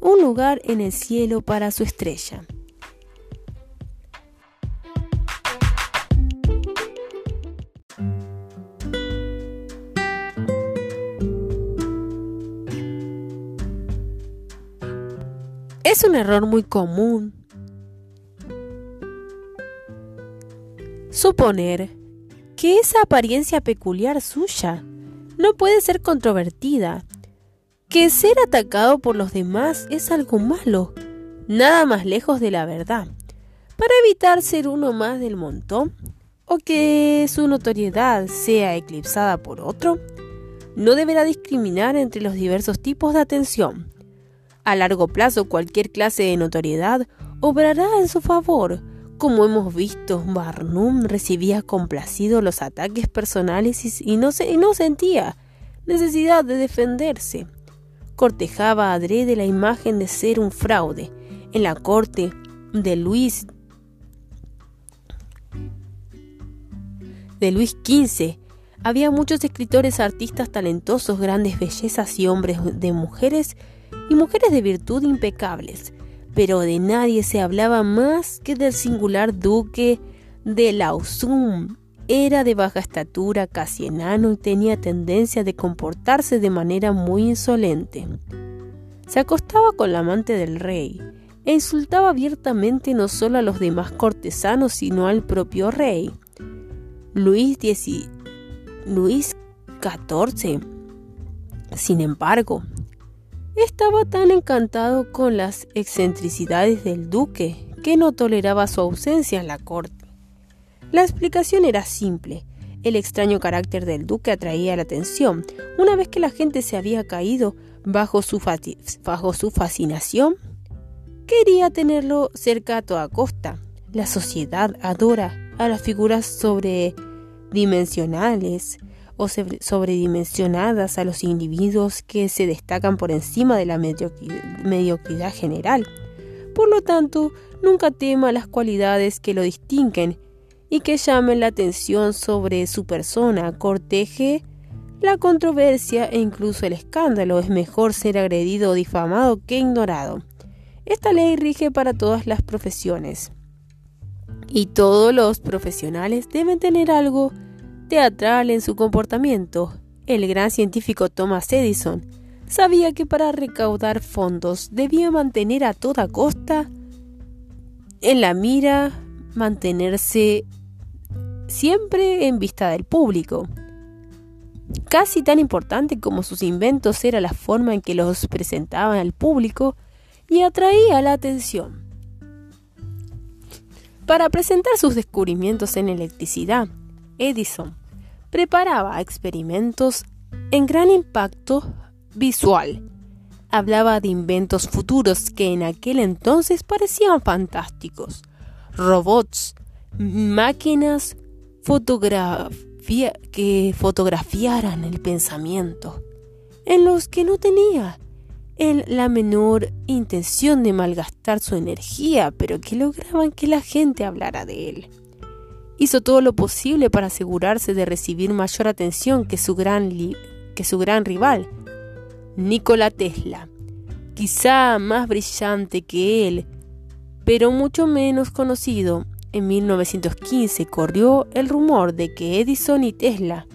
un lugar en el cielo para su estrella. Es un error muy común suponer que esa apariencia peculiar suya no puede ser controvertida, que ser atacado por los demás es algo malo, nada más lejos de la verdad, para evitar ser uno más del montón o que su notoriedad sea eclipsada por otro, no deberá discriminar entre los diversos tipos de atención a largo plazo, cualquier clase de notoriedad obrará en su favor. Como hemos visto, Barnum recibía complacido los ataques personales y no, sentía necesidad de defenderse. Cortejaba adrede la imagen de ser un fraude. En la corte de Luis de Luis XV había muchos escritores, artistas talentosos, grandes bellezas y hombres de mujeres y mujeres de virtud impecables, pero de nadie se hablaba más que del singular duque de Lausum. Era de baja estatura, casi enano y tenía tendencia de comportarse de manera muy insolente. Se acostaba con la amante del rey e insultaba abiertamente no solo a los demás cortesanos, sino al propio rey. Luis, Luis XIV, sin embargo, estaba tan encantado con las excentricidades del duque que no toleraba su ausencia en la corte. La explicación era simple. El extraño carácter del duque atraía la atención. Una vez que la gente se había caído bajo su, fascinación, quería tenerlo cerca a toda costa. La sociedad adora a las figuras sobredimensionales o sobredimensionadas a los individuos que se destacan por encima de la mediocridad general. Por lo tanto, nunca tema las cualidades que lo distinguen y que llamen la atención sobre su persona, corteje la controversia e incluso el escándalo. Es mejor ser agredido o difamado que ignorado. Esta ley rige para todas las profesiones. Y todos los profesionales deben tener algo teatral en su comportamiento. El gran científico Thomas Edison sabía que para recaudar fondos debía mantener a toda costa en la mira, mantenerse siempre en vista del público. Casi tan importante como sus inventos era la forma en que los presentaban al público y atraía la atención. Para presentar sus descubrimientos en electricidad, Edison preparaba experimentos en gran impacto visual. Hablaba de inventos futuros que en aquel entonces parecían fantásticos. Robots, máquinas que fotografiaran el pensamiento, en los que no tenía él la menor intención de malgastar su energía, pero que lograban que la gente hablara de él. Hizo todo lo posible para asegurarse de recibir mayor atención que su gran, que su gran rival, Nikola Tesla, quizá más brillante que él, pero mucho menos conocido. En 1915 corrió el rumor de que Edison y Tesla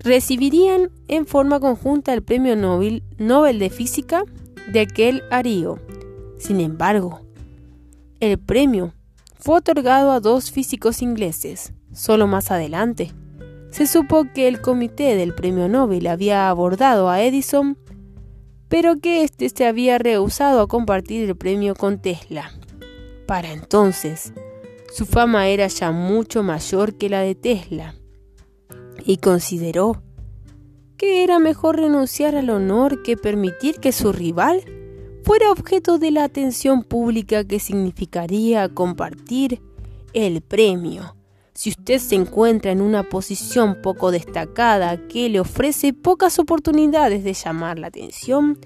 recibirían en forma conjunta el premio Nobel, Nobel de Física de aquel arío. Sin embargo, el premio fue otorgado a dos físicos ingleses. Solo más adelante, se supo que el comité del premio Nobel había abordado a Edison, pero que éste se había rehusado a compartir el premio con Tesla. Para entonces, su fama era ya mucho mayor que la de Tesla y consideró que era mejor renunciar al honor que permitir que su rival fuera objeto de la atención pública que significaría compartir el premio. Si usted se encuentra en una posición poco destacada que le ofrece pocas oportunidades de llamar la atención,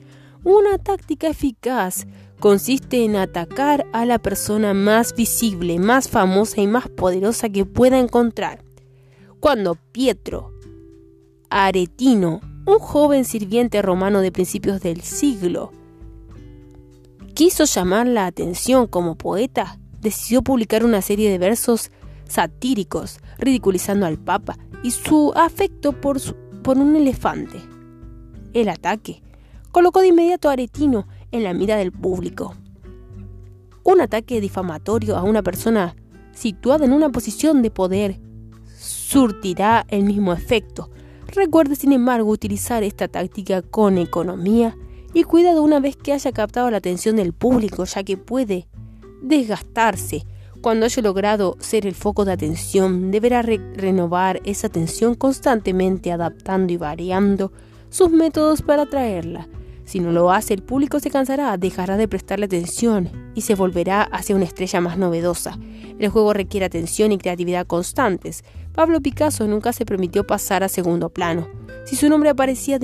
una táctica eficaz consiste en atacar a la persona más visible, más famosa y más poderosa que pueda encontrar. Cuando Pietro Aretino, un joven sirviente romano de principios del siglo, quiso llamar la atención como poeta, decidió publicar una serie de versos satíricos, ridiculizando al Papa y su afecto por, un elefante. El ataque colocó de inmediato a Aretino en la mira del público. Un ataque difamatorio a una persona situada en una posición de poder surtirá el mismo efecto. Recuerde, sin embargo, utilizar esta táctica con economía y cuidado una vez que haya captado la atención del público, ya que puede desgastarse. Cuando haya logrado ser el foco de atención, deberá renovar esa atención constantemente, adaptando y variando sus métodos para atraerla. Si no lo hace, el público se cansará, dejará de prestarle atención y se volverá hacia una estrella más novedosa. El juego requiere atención y creatividad constantes. Pablo Picasso nunca se permitió pasar a segundo plano. Si su nombre aparecía,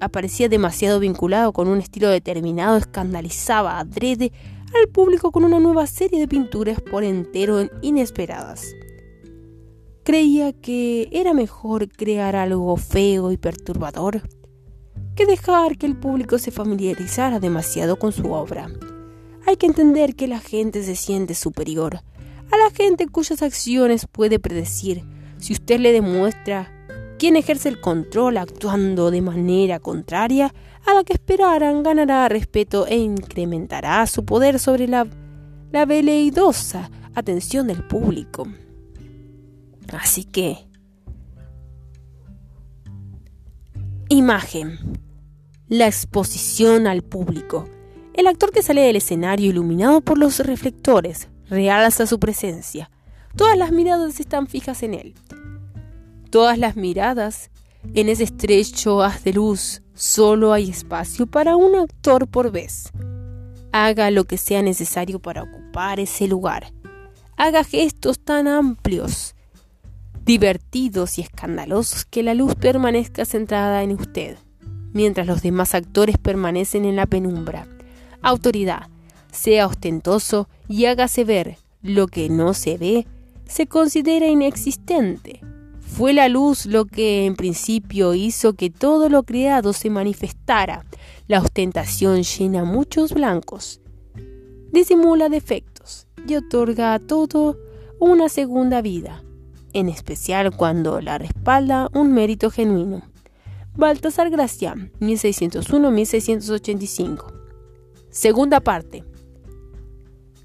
aparecía demasiado vinculado con un estilo determinado, escandalizaba adrede al público con una nueva serie de pinturas por entero inesperadas. Creía que era mejor crear algo feo y perturbador que dejar que el público se familiarizara demasiado con su obra. Hay que entender que la gente se siente superior a la gente cuyas acciones puede predecir. Si usted le demuestra quién ejerce el control actuando de manera contraria a la que esperaran, ganará respeto e incrementará su poder sobre la, la veleidosa atención del público. Así que... Imagen la exposición al público. El actor que sale del escenario iluminado por los reflectores realza su presencia. Todas las miradas están fijas en él. Todas las miradas en ese estrecho haz de luz. Solo hay espacio para un actor por vez. Haga lo que sea necesario para ocupar ese lugar. Haga gestos tan amplios, divertidos y escandalosos que la luz permanezca centrada en usted mientras los demás actores permanecen en la penumbra. Autoridad, sea ostentoso y hágase ver. lo que no se ve se considera inexistente. Fue la luz lo que en principio hizo que todo lo creado se manifestara. La ostentación llena muchos blancos, disimula defectos y otorga a todo una segunda vida, en especial cuando la respalda un mérito genuino. Baltasar Gracián, 1601-1685. Segunda parte.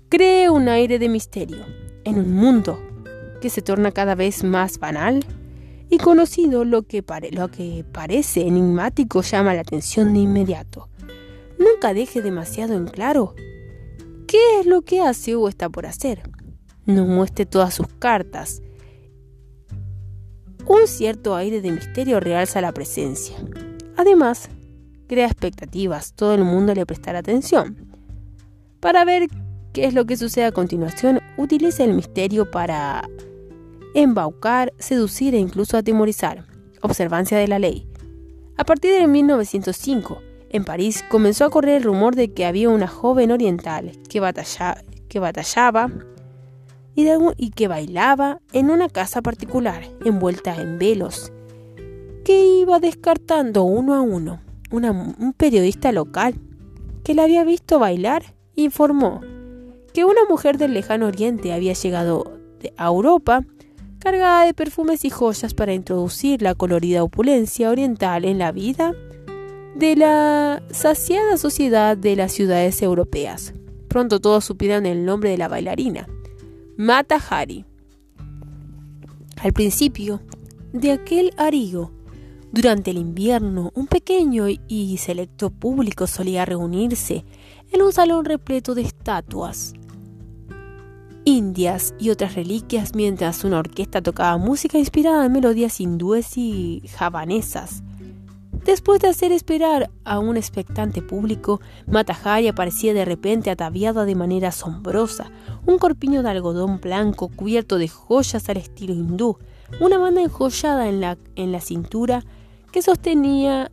Cree un aire de misterio en un mundo que se torna cada vez más banal y conocido, lo que, lo que parece enigmático llama la atención de inmediato. Nunca deje demasiado en claro qué es lo que hace o está por hacer. No muestre todas sus cartas. Un cierto aire de misterio realza la presencia. Además, crea expectativas, todo el mundo le prestará atención. Para ver qué es lo que sucede a continuación, utiliza el misterio para embaucar, seducir e incluso atemorizar. Observancia de la ley. A partir de 1905, en París comenzó a correr el rumor de que había una joven oriental que, batallaba y, y, que bailaba en una casa particular, envuelta en velos, que iba descartando uno a uno. un periodista local que la había visto bailar informó que una mujer del lejano oriente había llegado a Europa cargada de perfumes y joyas para introducir la colorida opulencia oriental en la vida de la saciada sociedad de las ciudades europeas. Pronto todos supieron el nombre de la bailarina, Mata Hari. Al principio de aquel arigo, durante el invierno, un pequeño y selecto público solía reunirse en un salón repleto de estatuas, indias y otras reliquias mientras una orquesta tocaba música inspirada en melodías hindúes y javanesas. Después de hacer esperar a un expectante público, Matahari aparecía de repente ataviada de manera asombrosa, un corpiño de algodón blanco cubierto de joyas al estilo hindú, una banda enjollada en la, en la cintura que sostenía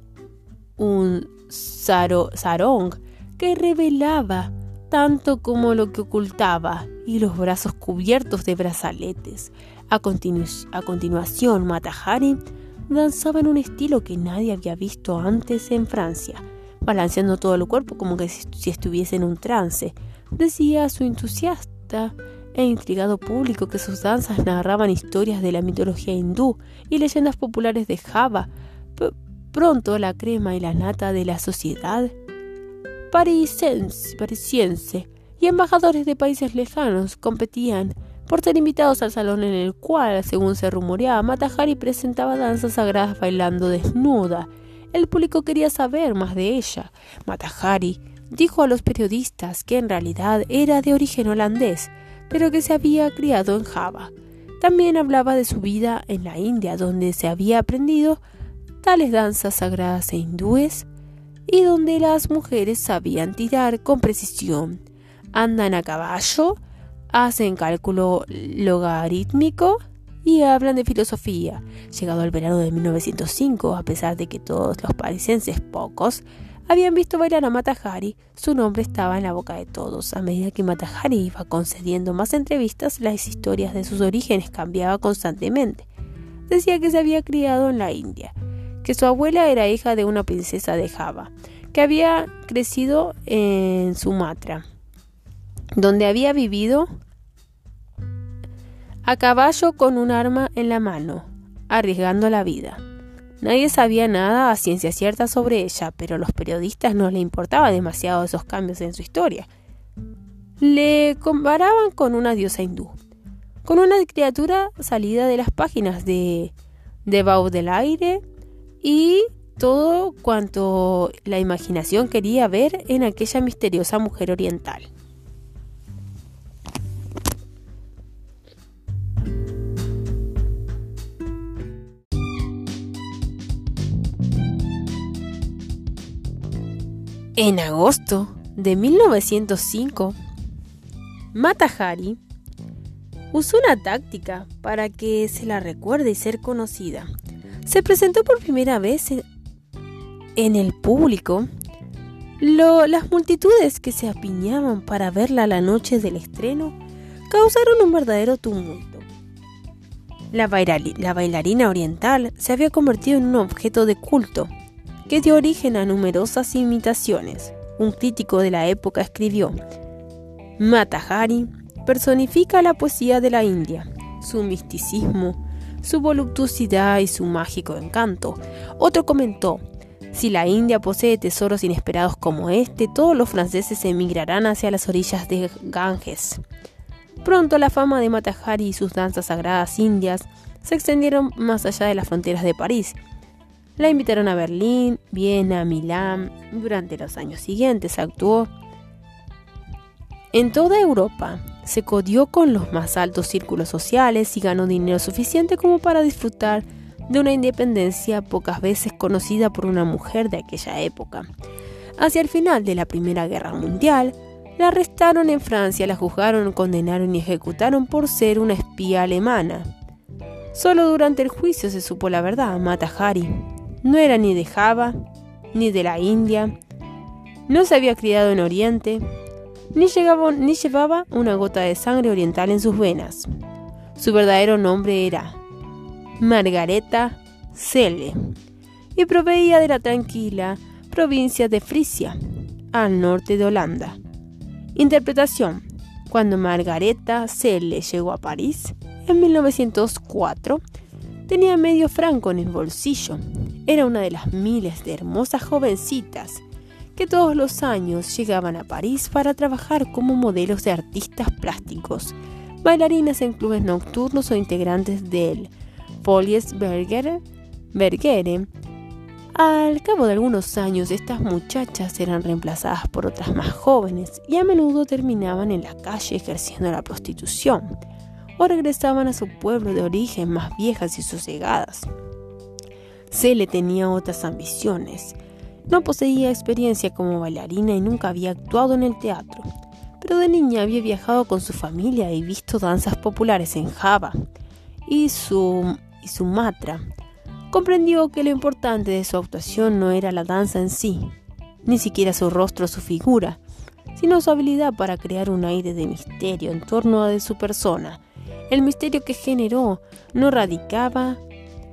un sarong que revelaba tanto como lo que ocultaba, y los brazos cubiertos de brazaletes. A, continuación, Matahari danzaba en un estilo que nadie había visto antes en Francia, balanceando todo el cuerpo como que si estuviese en un trance. Decía a su entusiasta e intrigado público que sus danzas narraban historias de la mitología hindú y leyendas populares de Java. pronto la crema y la nata de la sociedad parisiense y embajadores de países lejanos competían por ser invitados al salón en el cual, según se rumoreaba, Matahari presentaba danzas sagradas bailando desnuda. El público quería saber más de ella. Matahari dijo a los periodistas que en realidad era de origen holandés, pero que se había criado en Java. También hablaba de su vida en la India, donde se había aprendido tales danzas sagradas e hindúes y donde las mujeres sabían tirar con precisión, andan a caballo, hacen cálculo logarítmico y hablan de filosofía. Llegado el verano de 1905, a pesar de que todos los parisenses, pocos, habían visto bailar a Matahari, su nombre estaba en la boca de todos. A medida que Matahari iba concediendo más entrevistas, las historias de sus orígenes cambiaban constantemente. Decía que se había criado en la India, que su abuela era hija de una princesa de Java, que había crecido en Sumatra, donde había vivido a caballo con un arma en la mano, arriesgando la vida. Nadie sabía nada a ciencia cierta sobre ella, pero a los periodistas no le importaba demasiado esos cambios en su historia. Le comparaban con una diosa hindú, con una criatura salida de las páginas de, de Baudelaire y todo cuanto la imaginación quería ver en aquella misteriosa mujer oriental. En agosto de 1905, Matahari usó una táctica para que se la recuerde y ser conocida. Se presentó por primera vez en el público. las multitudes que se apiñaban para verla la noche del estreno causaron un verdadero tumulto. La, la bailarina oriental se había convertido en un objeto de culto que dio origen a numerosas imitaciones. Un crítico de la época escribió, Matahari personifica la poesía de la India, su misticismo, su voluptuosidad y su mágico encanto. Otro comentó, si la India posee tesoros inesperados como este, todos los franceses emigrarán hacia las orillas de Ganges. Pronto la fama de Matahari y sus danzas sagradas indias se extendieron más allá de las fronteras de París. La invitaron a Berlín, Viena, Milán. Durante los años siguientes actuó en toda Europa. Se codió con los más altos círculos sociales y ganó dinero suficiente como para disfrutar de una independencia pocas veces conocida por una mujer de aquella época. Hacia el final de la Primera Guerra Mundial, la arrestaron en Francia, la juzgaron, condenaron y ejecutaron por ser una espía alemana. Solo durante el juicio se supo la verdad, Mata Hari. No era ni de Java, ni de la India, no se había criado en Oriente, ni, ni llevaba una gota de sangre oriental en sus venas. Su verdadero nombre era Margareta Cele y proveía de la tranquila provincia de Frisia, al norte de Holanda. Interpretación. Cuando Margareta Cele llegó a París en 1904, tenía medio franco en el bolsillo. Era una de las miles de hermosas jovencitas que todos los años llegaban a París para trabajar como modelos de artistas plásticos, bailarinas en clubes nocturnos o integrantes del Folies Berger, Bergere. Al cabo de algunos años, estas muchachas eran reemplazadas por otras más jóvenes y a menudo terminaban en la calle ejerciendo la prostitución o regresaban a su pueblo de origen más viejas y sosegadas. le tenía otras ambiciones. No poseía experiencia como bailarina y nunca había actuado en el teatro, pero de niña había viajado con su familia y visto danzas populares en Java y su y Sumatra, comprendió que lo importante de su actuación no era la danza en sí, ni siquiera su rostro o su figura, sino su habilidad para crear un aire de misterio en torno a de su persona. El misterio que generó no radicaba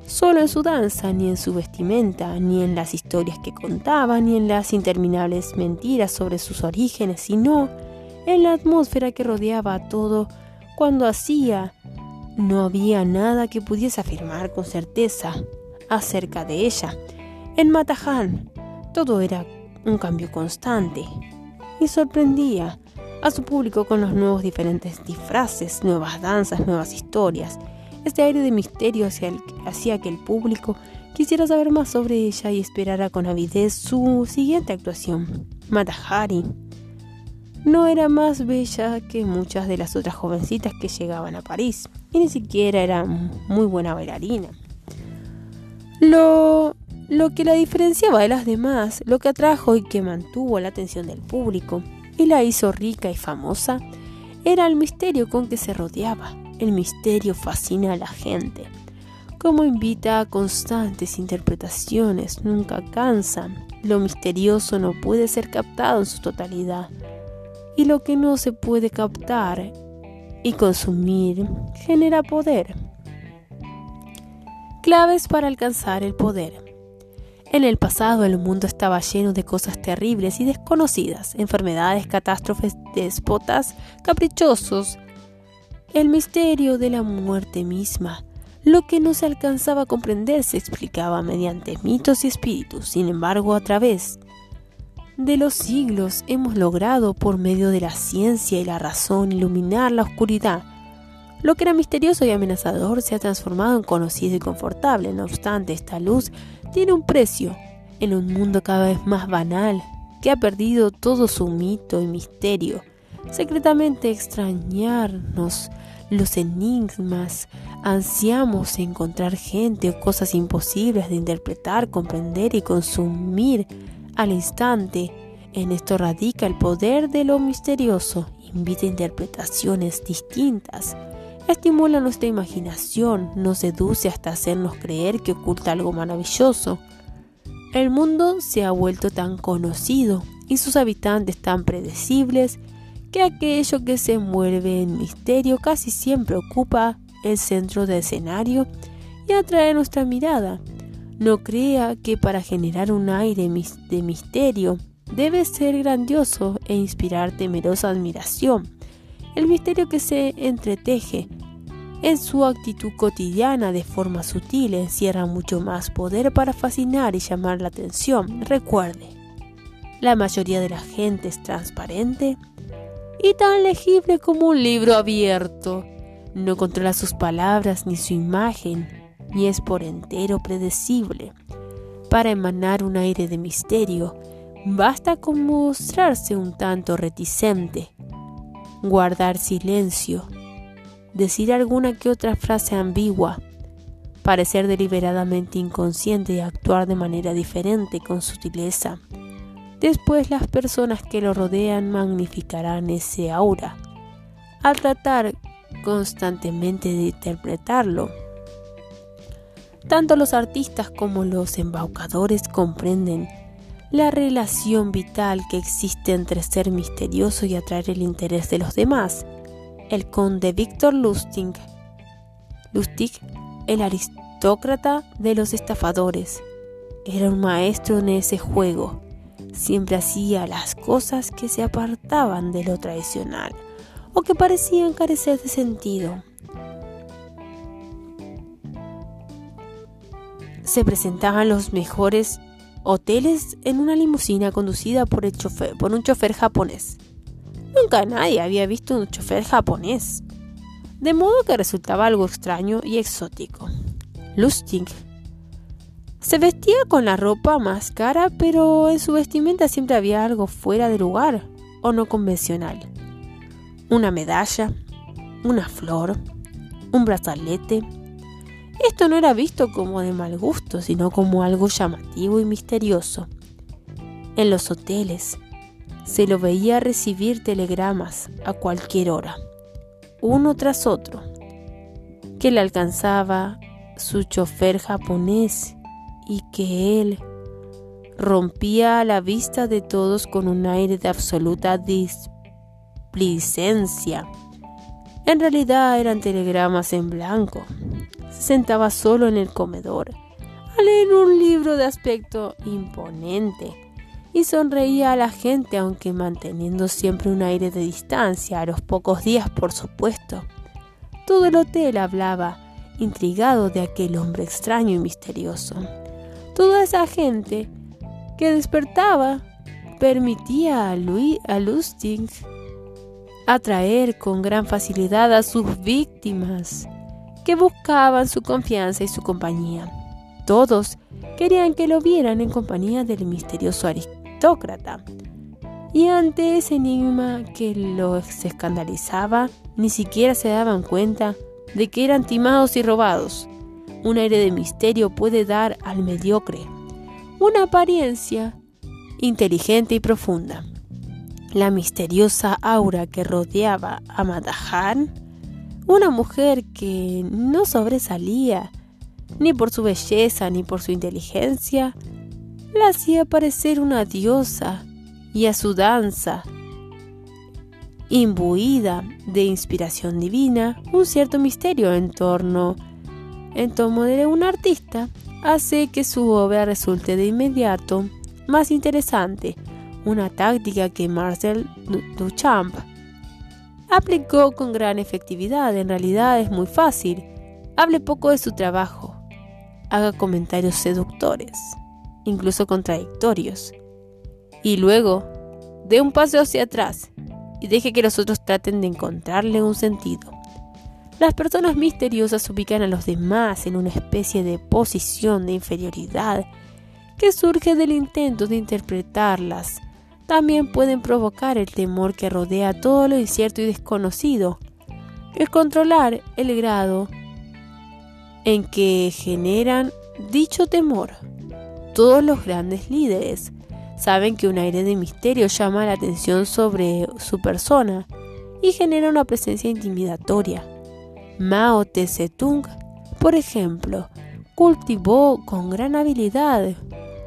solo en su danza, ni en su vestimenta, ni en las historias que contaba, ni en las interminables mentiras sobre sus orígenes, sino en la atmósfera que rodeaba a todo cuando hacía no había nada que pudiese afirmar con certeza acerca de ella. En Matahan todo era un cambio constante y sorprendía a su público con los nuevos diferentes disfraces, nuevas danzas, nuevas historias. Este aire de misterio hacía que el público quisiera saber más sobre ella y esperara con avidez su siguiente actuación. Matahari no era más bella que muchas de las otras jovencitas que llegaban a París y ni siquiera era muy buena bailarina. Lo, lo que la diferenciaba de las demás, lo que atrajo y que mantuvo la atención del público y la hizo rica y famosa, era el misterio con que se rodeaba. El misterio fascina a la gente. Como invita a constantes interpretaciones, nunca cansa. Lo misterioso no puede ser captado en su totalidad. Y lo que no se puede captar y consumir genera poder. Claves para alcanzar el poder. En el pasado el mundo estaba lleno de cosas terribles y desconocidas, enfermedades, catástrofes, déspotas, caprichosos, el misterio de la muerte misma. Lo que no se alcanzaba a comprender se explicaba mediante mitos y espíritus, sin embargo a través de los siglos hemos logrado por medio de la ciencia y la razón iluminar la oscuridad. Lo que era misterioso y amenazador se ha transformado en conocido y confortable. No obstante, esta luz tiene un precio en un mundo cada vez más banal, que ha perdido todo su mito y misterio. Secretamente extrañarnos los enigmas, ansiamos encontrar gente o cosas imposibles de interpretar, comprender y consumir al instante. En esto radica el poder de lo misterioso, invita interpretaciones distintas, estimula nuestra imaginación, nos seduce hasta hacernos creer que oculta algo maravilloso. El mundo se ha vuelto tan conocido y sus habitantes tan predecibles que aquello que se envuelve en misterio casi siempre ocupa el centro del escenario y atrae nuestra mirada. No crea que para generar un aire de misterio debe ser grandioso e inspirar temerosa admiración. El misterio que se entreteje en su actitud cotidiana de forma sutil encierra mucho más poder para fascinar y llamar la atención. Recuerde, la mayoría de la gente es transparente y tan legible como un libro abierto. No controla sus palabras ni su imagen, ni es por entero predecible. Para emanar un aire de misterio, basta con mostrarse un tanto reticente, guardar silencio, decir alguna que otra frase ambigua, parecer deliberadamente inconsciente y actuar de manera diferente con sutileza. Después las personas que lo rodean magnificarán ese aura al tratar constantemente de interpretarlo. Tanto los artistas como los embaucadores comprenden la relación vital que existe entre ser misterioso y atraer el interés de los demás. El conde Víctor Lustig, Lustig, el aristócrata de los estafadores, era un maestro en ese juego. Siempre hacía las cosas que se apartaban de lo tradicional o que parecían carecer de sentido. Se presentaban los mejores hoteles en una limusina conducida por, el por un chofer japonés. Nunca nadie había visto un chofer japonés, de modo que resultaba algo extraño y exótico. Lustig se vestía con la ropa más cara, pero en su vestimenta siempre había algo fuera de lugar o no convencional. Una medalla, una flor, un brazalete, esto no era visto como de mal gusto, sino como algo llamativo y misterioso. En los hoteles se lo veía recibir telegramas a cualquier hora, uno tras otro, que le alcanzaba su chofer japonés y que él rompía a la vista de todos con un aire de absoluta displicencia. En realidad eran telegramas en blanco, sentaba solo en el comedor a leer un libro de aspecto imponente y sonreía a la gente aunque manteniendo siempre un aire de distancia a los pocos días por supuesto. Todo el hotel hablaba, intrigado de aquel hombre extraño y misterioso. Toda esa gente que despertaba permitía a, Louis, a Lustig atraer con gran facilidad a sus víctimas que buscaban su confianza y su compañía. Todos querían que lo vieran en compañía del misterioso aristócrata. Y ante ese enigma que los escandalizaba, ni siquiera se daban cuenta de que eran timados y robados. Un aire de misterio puede dar al mediocre una apariencia inteligente y profunda. La misteriosa aura que rodeaba a Madahan una mujer que no sobresalía ni por su belleza ni por su inteligencia, la hacía parecer una diosa y a su danza, imbuida de inspiración divina, un cierto misterio en torno, en torno de un artista, hace que su obra resulte de inmediato más interesante, una táctica que Marcel Duchamp aplicó con gran efectividad. En realidad es muy fácil. Hable poco de su trabajo. Haga comentarios seductores, incluso contradictorios. Y luego, dé un paso hacia atrás y deje que los otros traten de encontrarle un sentido. Las personas misteriosas ubican a los demás en una especie de posición de inferioridad que surge del intento de interpretarlas también pueden provocar el temor que rodea todo lo incierto y desconocido. Es controlar el grado en que generan dicho temor. Todos los grandes líderes saben que un aire de misterio llama la atención sobre su persona y genera una presencia intimidatoria. Mao Tse-tung, por ejemplo, cultivó con gran habilidad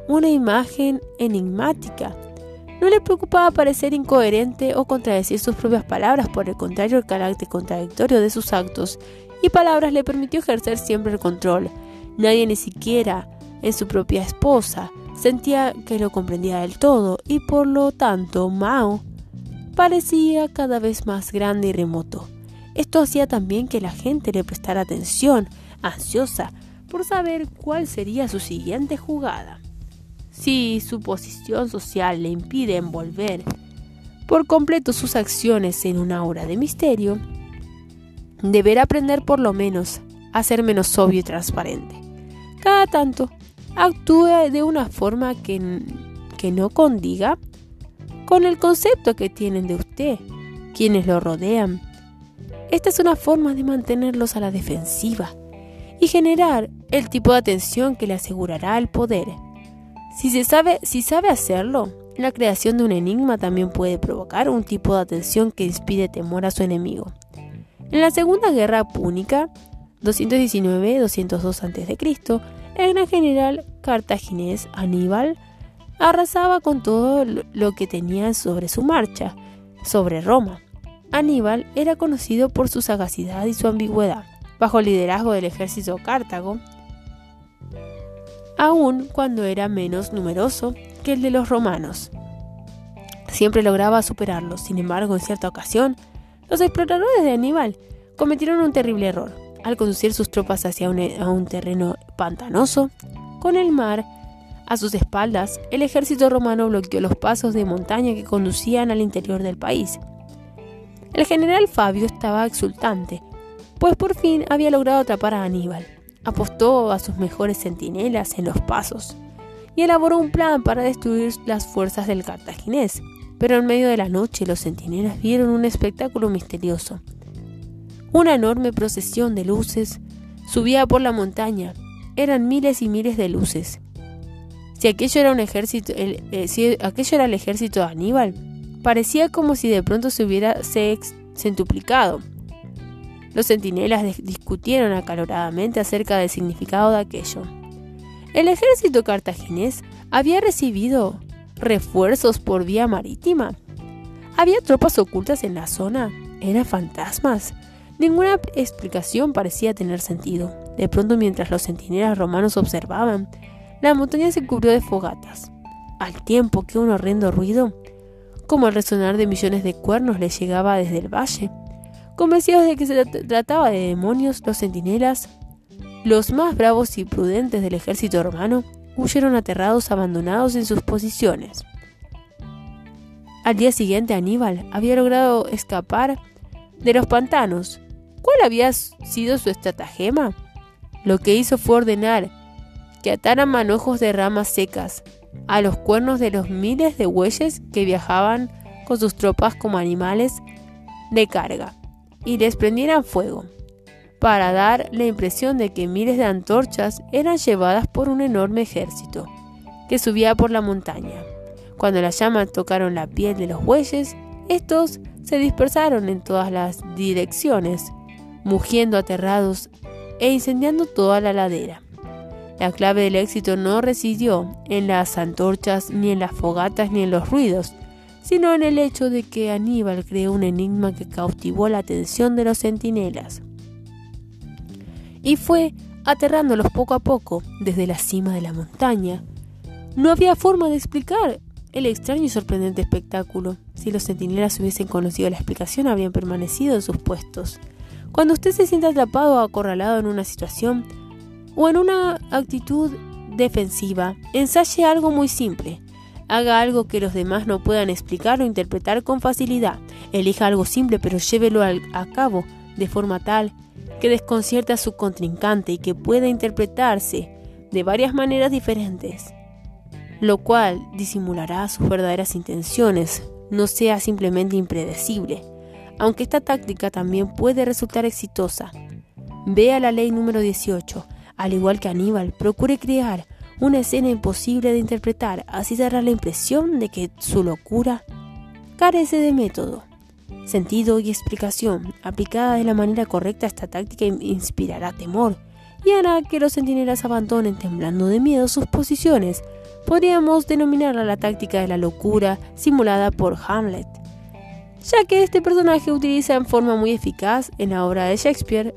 una imagen enigmática No le preocupaba parecer incoherente o contradecir sus propias palabras, por el contrario, el carácter contradictorio de sus actos y palabras le permitió ejercer siempre el control. Nadie, ni siquiera en su propia esposa, sentía que lo comprendía del todo y por lo tanto Mao parecía cada vez más grande y remoto. Esto hacía también que la gente le prestara atención, ansiosa por saber cuál sería su siguiente jugada. Si su posición social le impide envolver por completo sus acciones en una aura de misterio, deberá aprender por lo menos a ser menos obvio y transparente. Cada tanto, actúe de una forma que, que no condiga con el concepto que tienen de usted, quienes lo rodean. Esta es una forma de mantenerlos a la defensiva y generar el tipo de atención que le asegurará el poder si se sabe, si sabe hacerlo, la creación de un enigma también puede provocar un tipo de atención que inspire temor a su enemigo. En la Segunda Guerra Púnica, 219-202 a.C., el gran general cartaginés Aníbal arrasaba con todo lo que tenía sobre su marcha, sobre Roma. Aníbal era conocido por su sagacidad y su ambigüedad. Bajo el liderazgo del ejército Cartago, aun cuando era menos numeroso que el de los romanos. Siempre lograba superarlos, sin embargo, en cierta ocasión, los exploradores de Aníbal cometieron un terrible error. Al conducir sus tropas hacia un, un terreno pantanoso, con el mar a sus espaldas, el ejército romano bloqueó los pasos de montaña que conducían al interior del país. El general Fabio estaba exultante, pues por fin había logrado atrapar a Aníbal apostó a sus mejores centinelas en los pasos y elaboró un plan para destruir las fuerzas del cartaginés. Pero en medio de la noche los centinelas vieron un espectáculo misterioso. Una enorme procesión de luces subía por la montaña. Eran miles y miles de luces. Si aquello era un ejército, el, eh, si aquello era el ejército de Aníbal, parecía como si de pronto se hubiera centuplicado. Los centinelas discutieron acaloradamente acerca del significado de aquello. El ejército cartaginés había recibido refuerzos por vía marítima. Había tropas ocultas en la zona. Eran fantasmas. Ninguna explicación parecía tener sentido. De pronto, mientras los centinelas romanos observaban, la montaña se cubrió de fogatas, al tiempo que un horrendo ruido, como el resonar de millones de cuernos, le llegaba desde el valle. Convencidos de que se trataba de demonios, los centinelas, los más bravos y prudentes del ejército romano, huyeron aterrados abandonados en sus posiciones. Al día siguiente Aníbal había logrado escapar de los pantanos. ¿Cuál había sido su estratagema? Lo que hizo fue ordenar que ataran manojos de ramas secas a los cuernos de los miles de bueyes que viajaban con sus tropas como animales de carga y les prendieran fuego, para dar la impresión de que miles de antorchas eran llevadas por un enorme ejército que subía por la montaña. Cuando las llamas tocaron la piel de los bueyes, estos se dispersaron en todas las direcciones, mugiendo aterrados e incendiando toda la ladera. La clave del éxito no residió en las antorchas, ni en las fogatas, ni en los ruidos, sino en el hecho de que Aníbal creó un enigma que cautivó la atención de los centinelas. Y fue aterrándolos poco a poco desde la cima de la montaña. No había forma de explicar el extraño y sorprendente espectáculo. Si los centinelas hubiesen conocido la explicación, habrían permanecido en sus puestos. Cuando usted se sienta atrapado o acorralado en una situación o en una actitud defensiva, ensaye algo muy simple. Haga algo que los demás no puedan explicar o interpretar con facilidad. Elija algo simple pero llévelo a cabo de forma tal que desconcierta a su contrincante y que pueda interpretarse de varias maneras diferentes, lo cual disimulará sus verdaderas intenciones, no sea simplemente impredecible, aunque esta táctica también puede resultar exitosa. Vea la ley número 18, al igual que Aníbal, procure crear una escena imposible de interpretar, así dará la impresión de que su locura carece de método, sentido y explicación. Aplicada de la manera correcta, esta táctica inspirará temor y hará que los centinelas abandonen temblando de miedo sus posiciones Podríamos denominarla la táctica de la locura simulada por Hamlet, ya que este personaje utiliza en forma muy eficaz en la obra de Shakespeare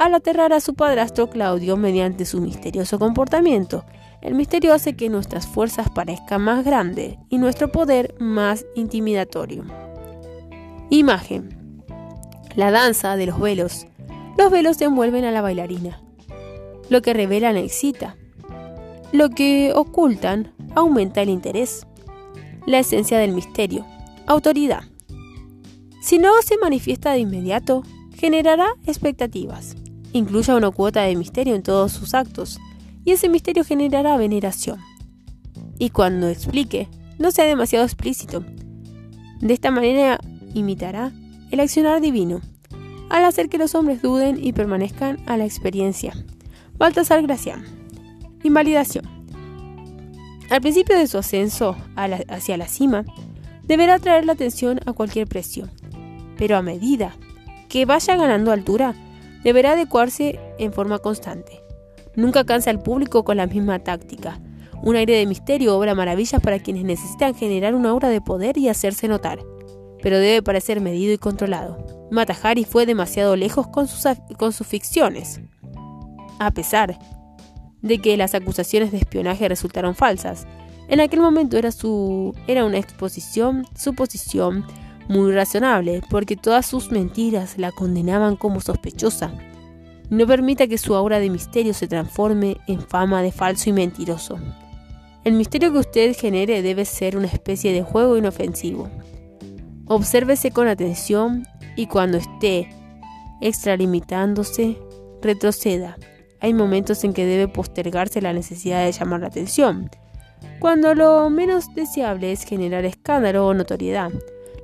al aterrar a su padrastro Claudio mediante su misterioso comportamiento. El misterio hace que nuestras fuerzas parezcan más grandes y nuestro poder más intimidatorio. Imagen. La danza de los velos. Los velos envuelven a la bailarina. Lo que revelan excita. Lo que ocultan aumenta el interés. La esencia del misterio. Autoridad. Si no se manifiesta de inmediato, generará expectativas. Incluya una cuota de misterio en todos sus actos, y ese misterio generará veneración. Y cuando explique, no sea demasiado explícito. De esta manera imitará el accionar divino, al hacer que los hombres duden y permanezcan a la experiencia. Baltasar Gracián. Invalidación. Al principio de su ascenso hacia la cima, deberá atraer la atención a cualquier precio, pero a medida que vaya ganando altura, deberá adecuarse en forma constante. Nunca cansa al público con la misma táctica. Un aire de misterio obra maravillas para quienes necesitan generar una aura de poder y hacerse notar, pero debe parecer medido y controlado. Matahari fue demasiado lejos con sus, con sus ficciones. A pesar de que las acusaciones de espionaje resultaron falsas, en aquel momento era, su, era una exposición, suposición muy razonable, porque todas sus mentiras la condenaban como sospechosa. No permita que su aura de misterio se transforme en fama de falso y mentiroso. El misterio que usted genere debe ser una especie de juego inofensivo. Obsérvese con atención y cuando esté extralimitándose, retroceda. Hay momentos en que debe postergarse la necesidad de llamar la atención, cuando lo menos deseable es generar escándalo o notoriedad.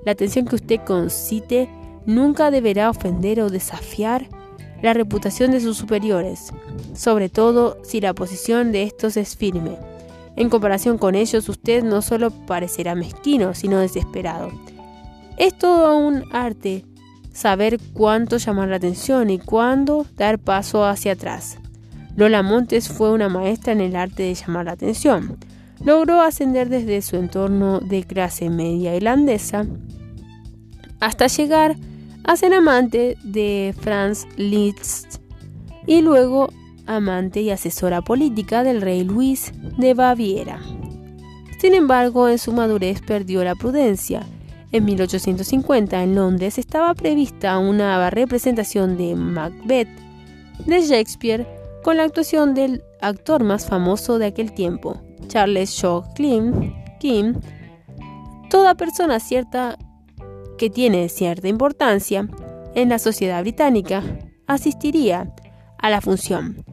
La atención que usted concite nunca deberá ofender o desafiar la reputación de sus superiores, sobre todo si la posición de estos es firme. En comparación con ellos, usted no solo parecerá mezquino, sino desesperado. Es todo un arte saber cuánto llamar la atención y cuándo dar paso hacia atrás. Lola Montes fue una maestra en el arte de llamar la atención. Logró ascender desde su entorno de clase media irlandesa hasta llegar a ser amante de Franz Liszt y luego amante y asesora política del rey Luis de Baviera. Sin embargo, en su madurez perdió la prudencia. En 1850, en Londres, estaba prevista una representación de Macbeth de Shakespeare con la actuación del actor más famoso de aquel tiempo, Charles Shaw Kim. Toda persona cierta que tiene cierta importancia en la sociedad británica, asistiría a la función.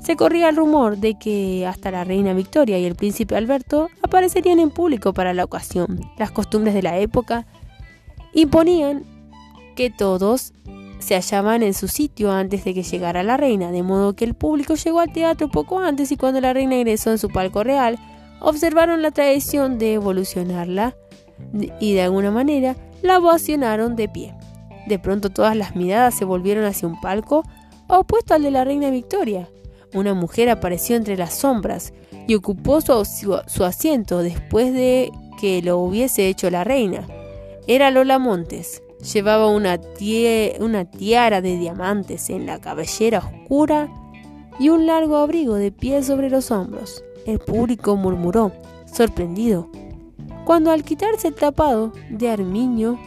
Se corría el rumor de que hasta la reina Victoria y el príncipe Alberto aparecerían en público para la ocasión. Las costumbres de la época imponían que todos se hallaban en su sitio antes de que llegara la reina, de modo que el público llegó al teatro poco antes y cuando la reina ingresó en su palco real, observaron la tradición de evolucionarla y de alguna manera la ovacionaron de pie. De pronto todas las miradas se volvieron hacia un palco opuesto al de la reina Victoria. Una mujer apareció entre las sombras y ocupó su, asiento después de que lo hubiese hecho la reina. Era Lola Montes. Llevaba una, una tiara de diamantes en la cabellera oscura y un largo abrigo de piel sobre los hombros. El público murmuró, sorprendido, cuando al quitarse el tapado de armiño,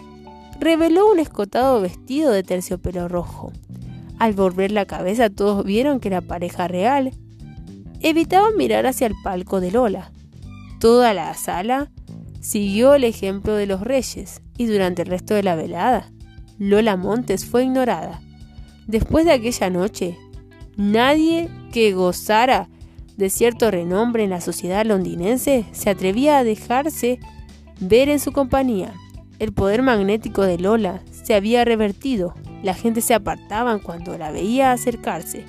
reveló un escotado vestido de terciopelo rojo. Al volver la cabeza todos vieron que la pareja real evitaba mirar hacia el palco de Lola. Toda la sala siguió el ejemplo de los reyes y durante el resto de la velada, Lola Montes fue ignorada. Después de aquella noche, nadie que gozara de cierto renombre en la sociedad londinense se atrevía a dejarse ver en su compañía. El poder magnético de Lola se había revertido, la gente se apartaba cuando la veía acercarse.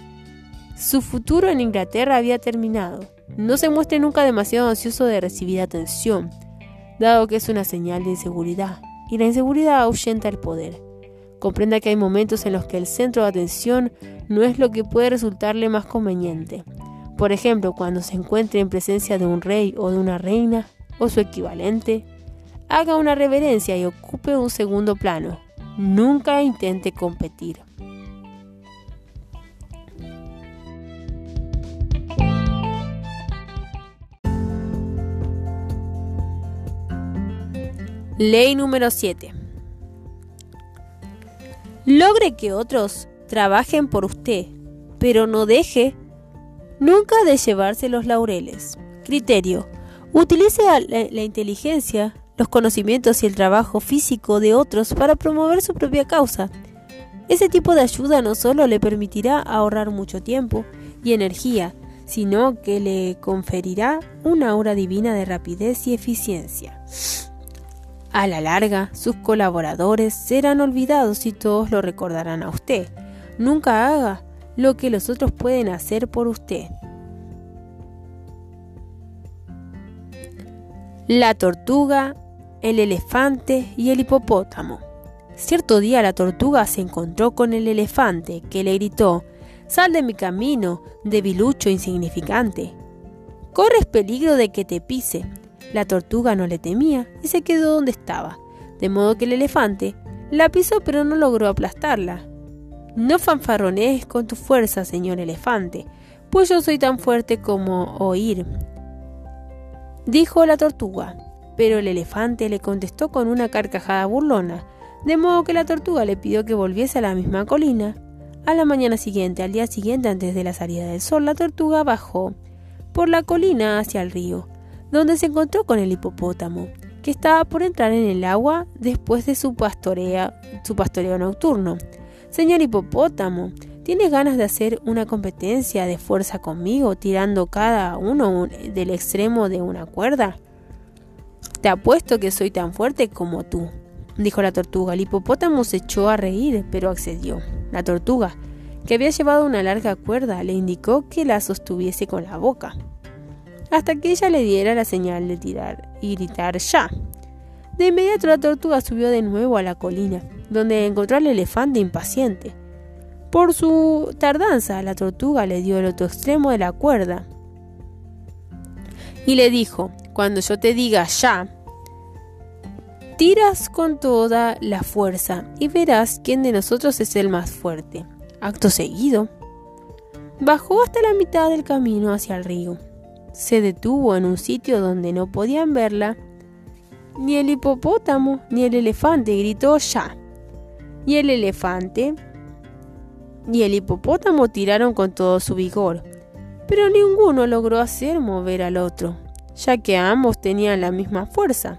Su futuro en Inglaterra había terminado. No se muestre nunca demasiado ansioso de recibir atención, dado que es una señal de inseguridad, y la inseguridad ahuyenta el poder. Comprenda que hay momentos en los que el centro de atención no es lo que puede resultarle más conveniente. Por ejemplo, cuando se encuentre en presencia de un rey o de una reina o su equivalente, haga una reverencia y ocupe un segundo plano. Nunca intente competir. Ley número 7. Logre que otros trabajen por usted, pero no deje nunca de llevarse los laureles. Criterio. Utilice la, inteligencia, los conocimientos y el trabajo físico de otros para promover su propia causa. Ese tipo de ayuda no solo le permitirá ahorrar mucho tiempo y energía, sino que le conferirá una aura divina de rapidez y eficiencia. A la larga, sus colaboradores serán olvidados y todos lo recordarán a usted. Nunca haga lo que los otros pueden hacer por usted. La tortuga, el elefante y el hipopótamo. Cierto día la tortuga se encontró con el elefante, que le gritó, Sal de mi camino, debilucho insignificante. Corres peligro de que te pise. La tortuga no le temía y se quedó donde estaba, de modo que el elefante la pisó pero no logró aplastarla. No fanfarronees con tu fuerza, señor elefante, pues yo soy tan fuerte como oír. Dijo la tortuga, pero el elefante le contestó con una carcajada burlona, de modo que la tortuga le pidió que volviese a la misma colina. A la mañana siguiente, al día siguiente antes de la salida del sol, la tortuga bajó por la colina hacia el río donde se encontró con el hipopótamo, que estaba por entrar en el agua después de su, su pastoreo nocturno. Señor hipopótamo, ¿tienes ganas de hacer una competencia de fuerza conmigo, tirando cada uno del extremo de una cuerda? Te apuesto que soy tan fuerte como tú, dijo la tortuga. El hipopótamo se echó a reír, pero accedió. La tortuga, que había llevado una larga cuerda, le indicó que la sostuviese con la boca hasta que ella le diera la señal de tirar y gritar ya. De inmediato la tortuga subió de nuevo a la colina, donde encontró al elefante impaciente. Por su tardanza, la tortuga le dio el otro extremo de la cuerda y le dijo, cuando yo te diga ya, tiras con toda la fuerza y verás quién de nosotros es el más fuerte. Acto seguido, bajó hasta la mitad del camino hacia el río se detuvo en un sitio donde no podían verla. Ni el hipopótamo ni el elefante gritó ya. Y el elefante y el hipopótamo tiraron con todo su vigor, pero ninguno logró hacer mover al otro, ya que ambos tenían la misma fuerza.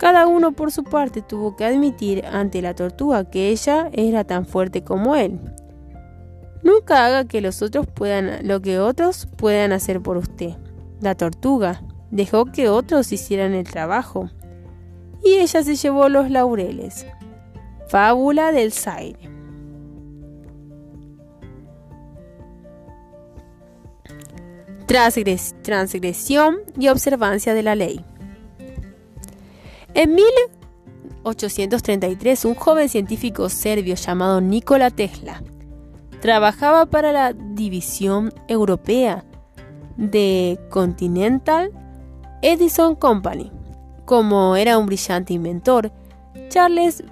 Cada uno por su parte tuvo que admitir ante la tortuga que ella era tan fuerte como él. Nunca haga que los otros puedan lo que otros puedan hacer por usted. La tortuga dejó que otros hicieran el trabajo y ella se llevó los laureles. Fábula del Zaire. transgresión y observancia de la ley. En 1833, un joven científico serbio llamado Nikola Tesla trabajaba para la División Europea de Continental Edison Company. Como era un brillante inventor, Charles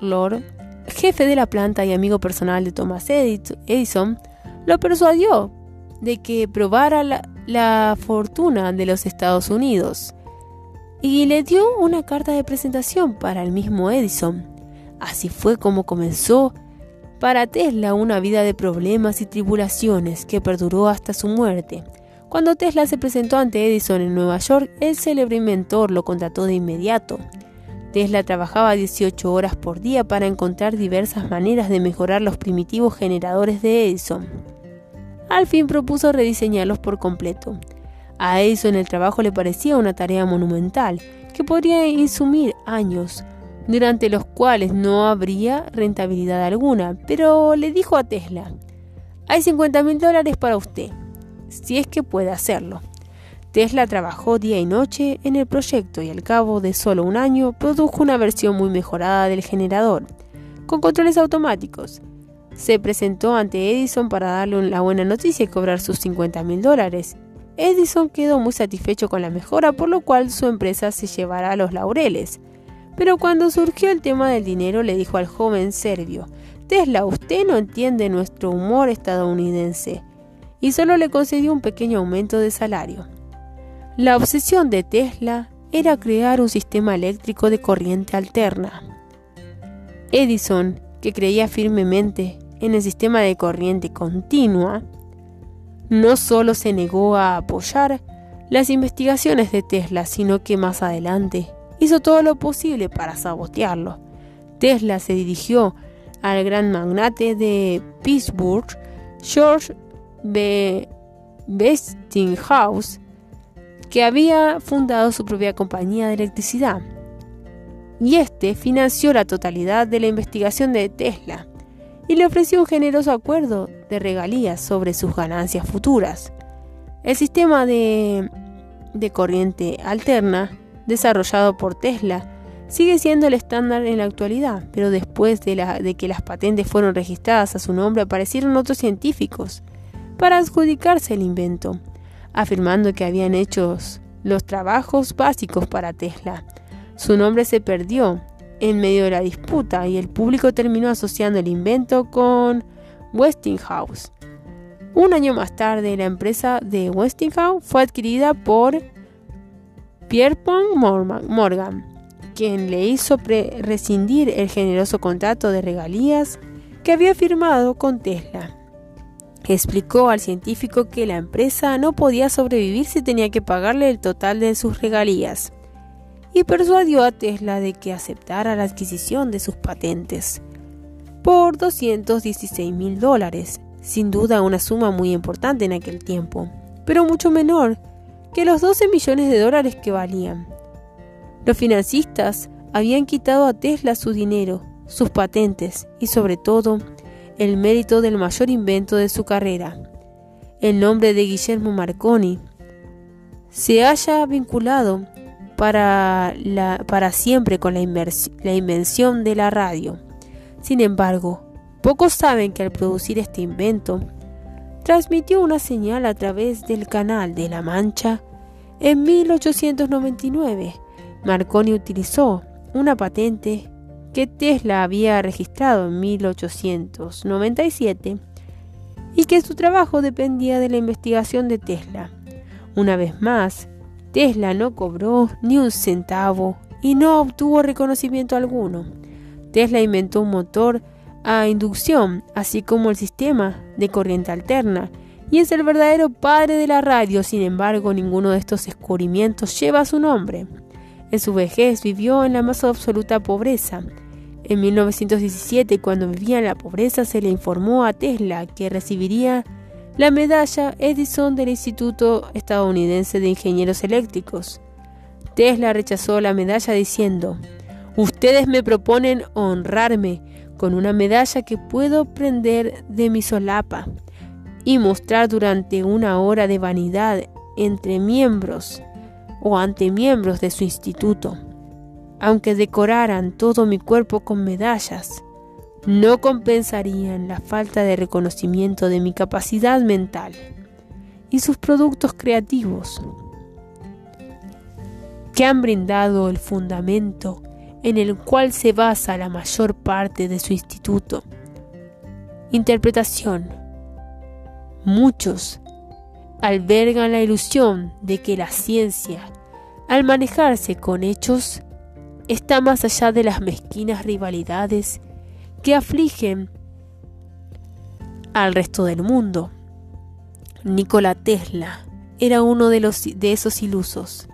Lord, jefe de la planta y amigo personal de Thomas Edison, lo persuadió de que probara la, la fortuna de los Estados Unidos y le dio una carta de presentación para el mismo Edison. Así fue como comenzó para Tesla una vida de problemas y tribulaciones que perduró hasta su muerte. Cuando Tesla se presentó ante Edison en Nueva York, el célebre inventor lo contrató de inmediato. Tesla trabajaba 18 horas por día para encontrar diversas maneras de mejorar los primitivos generadores de Edison. Al fin propuso rediseñarlos por completo. A Edison el trabajo le parecía una tarea monumental que podría insumir años, durante los cuales no habría rentabilidad alguna, pero le dijo a Tesla, hay 50 mil dólares para usted, si es que puede hacerlo. Tesla trabajó día y noche en el proyecto y al cabo de solo un año produjo una versión muy mejorada del generador, con controles automáticos. se presentó ante Edison para darle la buena noticia y cobrar sus 50 mil dólares. Edison quedó muy satisfecho con la mejora, por lo cual su empresa se llevará los laureles. Pero cuando surgió el tema del dinero, le dijo al joven serbio, Tesla, usted no entiende nuestro humor estadounidense, y solo le concedió un pequeño aumento de salario. La obsesión de Tesla era crear un sistema eléctrico de corriente alterna. Edison, que creía firmemente en el sistema de corriente continua, no solo se negó a apoyar las investigaciones de Tesla, sino que más adelante hizo todo lo posible para sabotearlo. Tesla se dirigió al gran magnate de Pittsburgh, George B. Westinghouse, que había fundado su propia compañía de electricidad. Y este financió la totalidad de la investigación de Tesla y le ofreció un generoso acuerdo de regalías sobre sus ganancias futuras. El sistema de, de corriente alterna, desarrollado por Tesla, sigue siendo el estándar en la actualidad, pero después de, la, de, que las patentes fueron registradas a su nombre aparecieron otros científicos para adjudicarse el invento, afirmando que habían hecho los trabajos básicos para Tesla. Su nombre se perdió en medio de la disputa y el público terminó asociando el invento con Westinghouse. Un año más tarde, la empresa de Westinghouse fue adquirida por Pierpont Morgan, quien le hizo rescindir el generoso contrato de regalías que había firmado con Tesla. Explicó al científico que la empresa no podía sobrevivir si tenía que pagarle el total de sus regalías y persuadió a Tesla de que aceptara la adquisición de sus patentes por 216 mil dólares, sin duda una suma muy importante en aquel tiempo, pero mucho menor que los 12 millones de dólares que valían. Los financistas habían quitado a Tesla su dinero, sus patentes y sobre todo el mérito del mayor invento de su carrera. El nombre de Guillermo Marconi se haya vinculado para, para siempre con la, la invención de la radio. Sin embargo, pocos saben que al producir este invento, transmitió una señal a través del canal de la Mancha en 1899. Marconi utilizó una patente que Tesla había registrado en 1897 y que su trabajo dependía de la investigación de Tesla. Una vez más, Tesla no cobró ni un centavo y no obtuvo reconocimiento alguno. Tesla inventó un motor a inducción, así como el sistema de corriente alterna, y es el verdadero padre de la radio. Sin embargo, ninguno de estos descubrimientos lleva su nombre. En su vejez vivió en la más absoluta pobreza. En 1917, cuando vivía en la pobreza, se le informó a Tesla que recibiría la medalla Edison del Instituto Estadounidense de Ingenieros Eléctricos. Tesla rechazó la medalla diciendo, Ustedes me proponen honrarme con una medalla que puedo prender de mi solapa y mostrar durante una hora de vanidad entre miembros o ante miembros de su instituto. Aunque decoraran todo mi cuerpo con medallas, no compensarían la falta de reconocimiento de mi capacidad mental y sus productos creativos, que han brindado el fundamento en el cual se basa la mayor parte de su instituto. Interpretación. Muchos albergan la ilusión de que la ciencia, al manejarse con hechos, está más allá de las mezquinas rivalidades que afligen al resto del mundo. Nikola Tesla era uno de, los, de esos ilusos.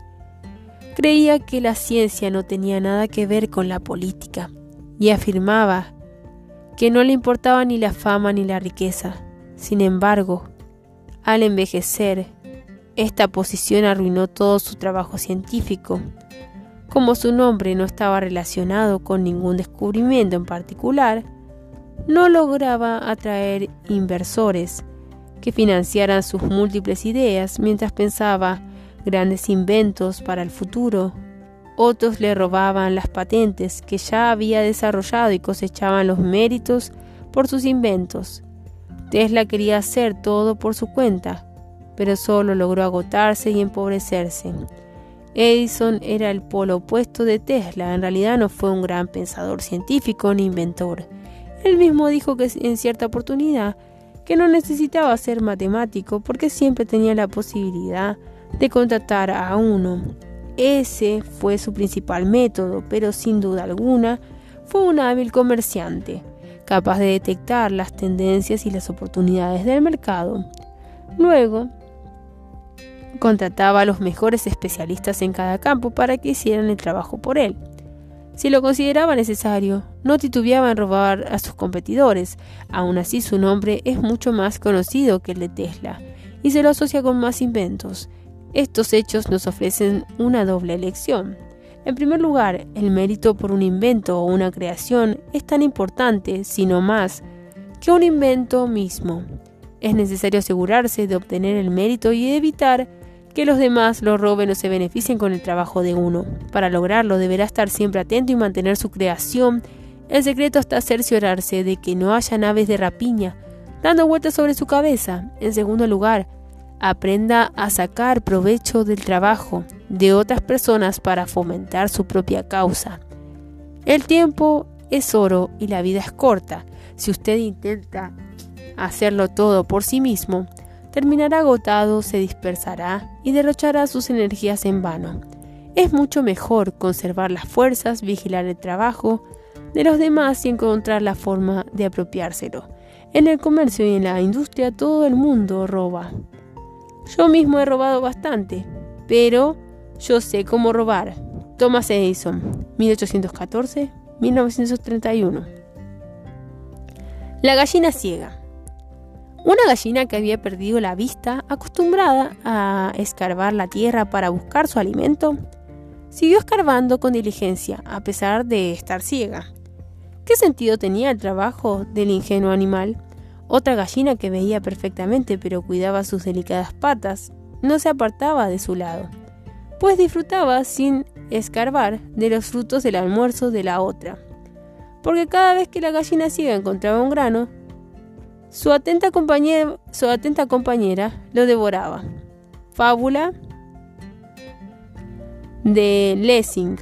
Creía que la ciencia no tenía nada que ver con la política y afirmaba que no le importaba ni la fama ni la riqueza. Sin embargo, al envejecer, esta posición arruinó todo su trabajo científico como su nombre no estaba relacionado con ningún descubrimiento en particular, no lograba atraer inversores que financiaran sus múltiples ideas mientras pensaba grandes inventos para el futuro. Otros le robaban las patentes que ya había desarrollado y cosechaban los méritos por sus inventos. Tesla quería hacer todo por su cuenta, pero solo logró agotarse y empobrecerse. Edison era el polo opuesto de Tesla, en realidad no fue un gran pensador científico ni inventor. Él mismo dijo que en cierta oportunidad que no necesitaba ser matemático porque siempre tenía la posibilidad de contratar a uno. Ese fue su principal método, pero sin duda alguna fue un hábil comerciante, capaz de detectar las tendencias y las oportunidades del mercado. Luego, contrataba a los mejores especialistas en cada campo para que hicieran el trabajo por él. Si lo consideraba necesario, no titubeaba en robar a sus competidores. Aún así, su nombre es mucho más conocido que el de Tesla y se lo asocia con más inventos. Estos hechos nos ofrecen una doble elección. En primer lugar, el mérito por un invento o una creación es tan importante, si no más, que un invento mismo. Es necesario asegurarse de obtener el mérito y evitar que los demás lo roben o se beneficien con el trabajo de uno. Para lograrlo deberá estar siempre atento y mantener su creación. El secreto está cerciorarse de que no haya naves de rapiña dando vueltas sobre su cabeza. En segundo lugar, aprenda a sacar provecho del trabajo de otras personas para fomentar su propia causa. El tiempo es oro y la vida es corta. Si usted intenta hacerlo todo por sí mismo, terminará agotado, se dispersará y derrochará sus energías en vano. Es mucho mejor conservar las fuerzas, vigilar el trabajo de los demás y encontrar la forma de apropiárselo. En el comercio y en la industria todo el mundo roba. Yo mismo he robado bastante, pero yo sé cómo robar. Thomas Edison, 1814-1931. La gallina ciega. Una gallina que había perdido la vista, acostumbrada a escarbar la tierra para buscar su alimento, siguió escarbando con diligencia, a pesar de estar ciega. ¿Qué sentido tenía el trabajo del ingenuo animal? Otra gallina que veía perfectamente pero cuidaba sus delicadas patas no se apartaba de su lado, pues disfrutaba sin escarbar de los frutos del almuerzo de la otra. Porque cada vez que la gallina ciega encontraba un grano, su atenta compañera, su atenta compañera lo devoraba. Fábula de Lessing,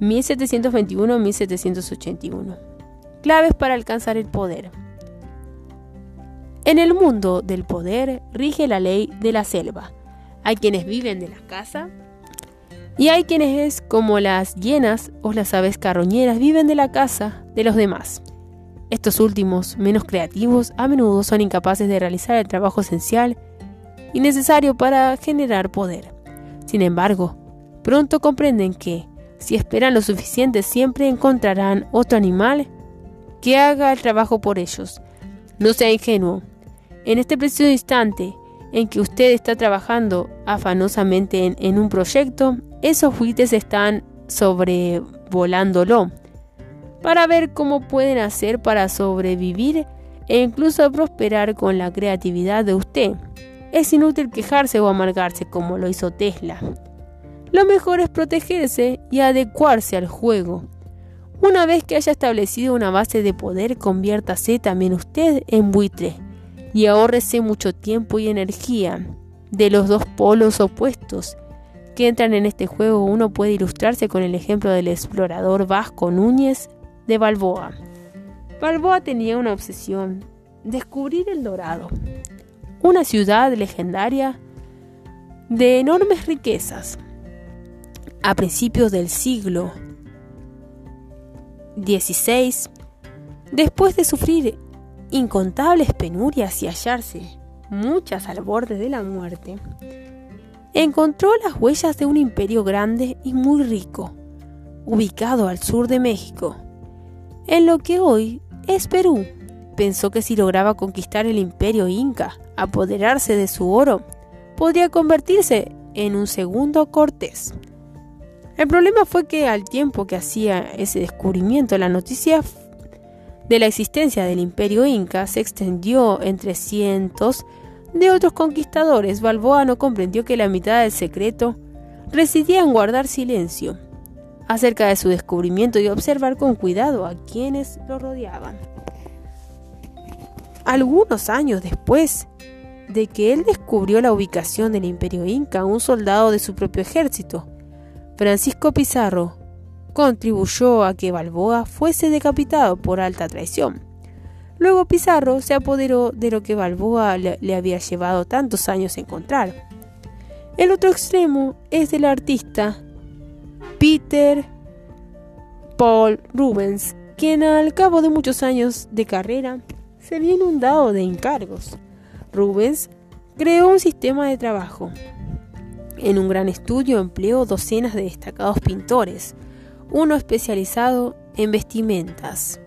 1721-1781. Claves para alcanzar el poder. En el mundo del poder rige la ley de la selva. Hay quienes viven de la casa y hay quienes es como las hienas o las aves carroñeras viven de la casa de los demás. Estos últimos, menos creativos, a menudo son incapaces de realizar el trabajo esencial y necesario para generar poder. Sin embargo, pronto comprenden que, si esperan lo suficiente, siempre encontrarán otro animal que haga el trabajo por ellos. No sea ingenuo, en este preciso instante en que usted está trabajando afanosamente en, un proyecto, esos buitres están sobrevolándolo para ver cómo pueden hacer para sobrevivir e incluso prosperar con la creatividad de usted. Es inútil quejarse o amargarse como lo hizo Tesla. Lo mejor es protegerse y adecuarse al juego. Una vez que haya establecido una base de poder, conviértase también usted en buitre y ahórrese mucho tiempo y energía de los dos polos opuestos que entran en este juego. Uno puede ilustrarse con el ejemplo del explorador vasco Núñez de Balboa. Balboa tenía una obsesión, descubrir el Dorado, una ciudad legendaria de enormes riquezas. A principios del siglo XVI, después de sufrir incontables penurias y hallarse muchas al borde de la muerte, encontró las huellas de un imperio grande y muy rico, ubicado al sur de México, en lo que hoy es Perú. Pensó que si lograba conquistar el imperio inca, apoderarse de su oro, podría convertirse en un segundo Cortés. El problema fue que al tiempo que hacía ese descubrimiento, la noticia de la existencia del imperio inca se extendió entre cientos de otros conquistadores. Balboa no comprendió que la mitad del secreto residía en guardar silencio acerca de su descubrimiento y observar con cuidado a quienes lo rodeaban. algunos años después de que él descubrió la ubicación del imperio inca, un soldado de su propio ejército, Francisco Pizarro, contribuyó a que Balboa fuese decapitado por alta traición. Luego Pizarro se apoderó de lo que Balboa le, había llevado tantos años encontrar. El otro extremo es del artista Peter Paul Rubens, quien al cabo de muchos años de carrera se había inundado de encargos. Rubens creó un sistema de trabajo. En un gran estudio empleó docenas de destacados pintores, uno especializado en vestimentas,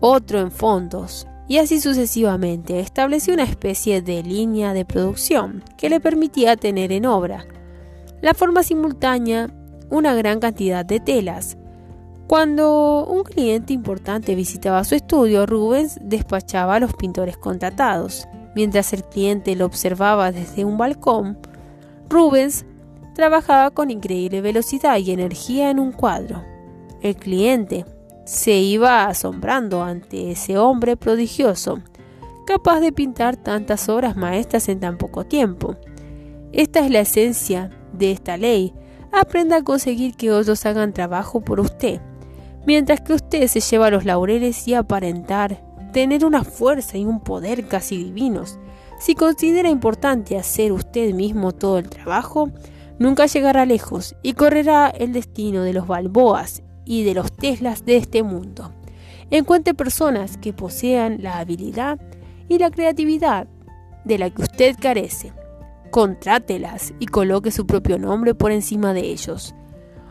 otro en fondos, y así sucesivamente. Estableció una especie de línea de producción que le permitía tener en obra la forma simultánea una gran cantidad de telas. Cuando un cliente importante visitaba su estudio, Rubens despachaba a los pintores contratados. Mientras el cliente lo observaba desde un balcón, Rubens trabajaba con increíble velocidad y energía en un cuadro. El cliente se iba asombrando ante ese hombre prodigioso, capaz de pintar tantas obras maestras en tan poco tiempo. Esta es la esencia de esta ley. Aprenda a conseguir que otros hagan trabajo por usted, mientras que usted se lleva los laureles y aparentar tener una fuerza y un poder casi divinos. Si considera importante hacer usted mismo todo el trabajo, nunca llegará lejos y correrá el destino de los Balboas y de los Teslas de este mundo. Encuentre personas que posean la habilidad y la creatividad de la que usted carece. Contrátelas y coloque su propio nombre por encima de ellos.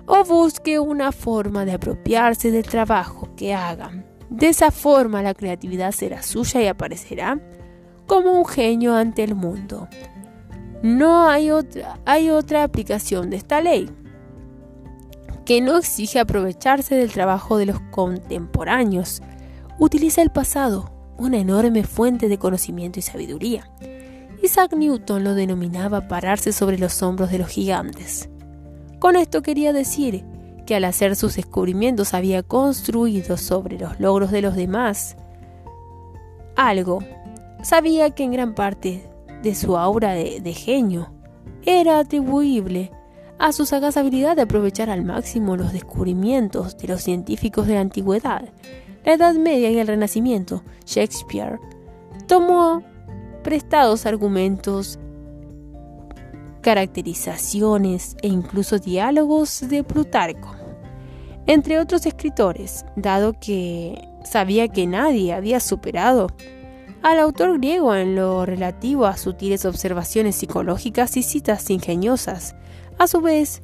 O busque una forma de apropiarse del trabajo que hagan. De esa forma la creatividad será suya y aparecerá como un genio ante el mundo. No hay otra, hay otra aplicación de esta ley que no exige aprovecharse del trabajo de los contemporáneos. Utiliza el pasado, una enorme fuente de conocimiento y sabiduría. Isaac Newton lo denominaba pararse sobre los hombros de los gigantes. Con esto quería decir que al hacer sus descubrimientos había construido sobre los logros de los demás algo. Sabía que en gran parte de su aura de, genio era atribuible a su sagaz habilidad de aprovechar al máximo los descubrimientos de los científicos de la antigüedad, la Edad Media y el Renacimiento. Shakespeare tomó prestados argumentos, caracterizaciones e incluso diálogos de Plutarco, entre otros escritores, dado que sabía que nadie había superado al autor griego en lo relativo a sutiles observaciones psicológicas y citas ingeniosas. A su vez,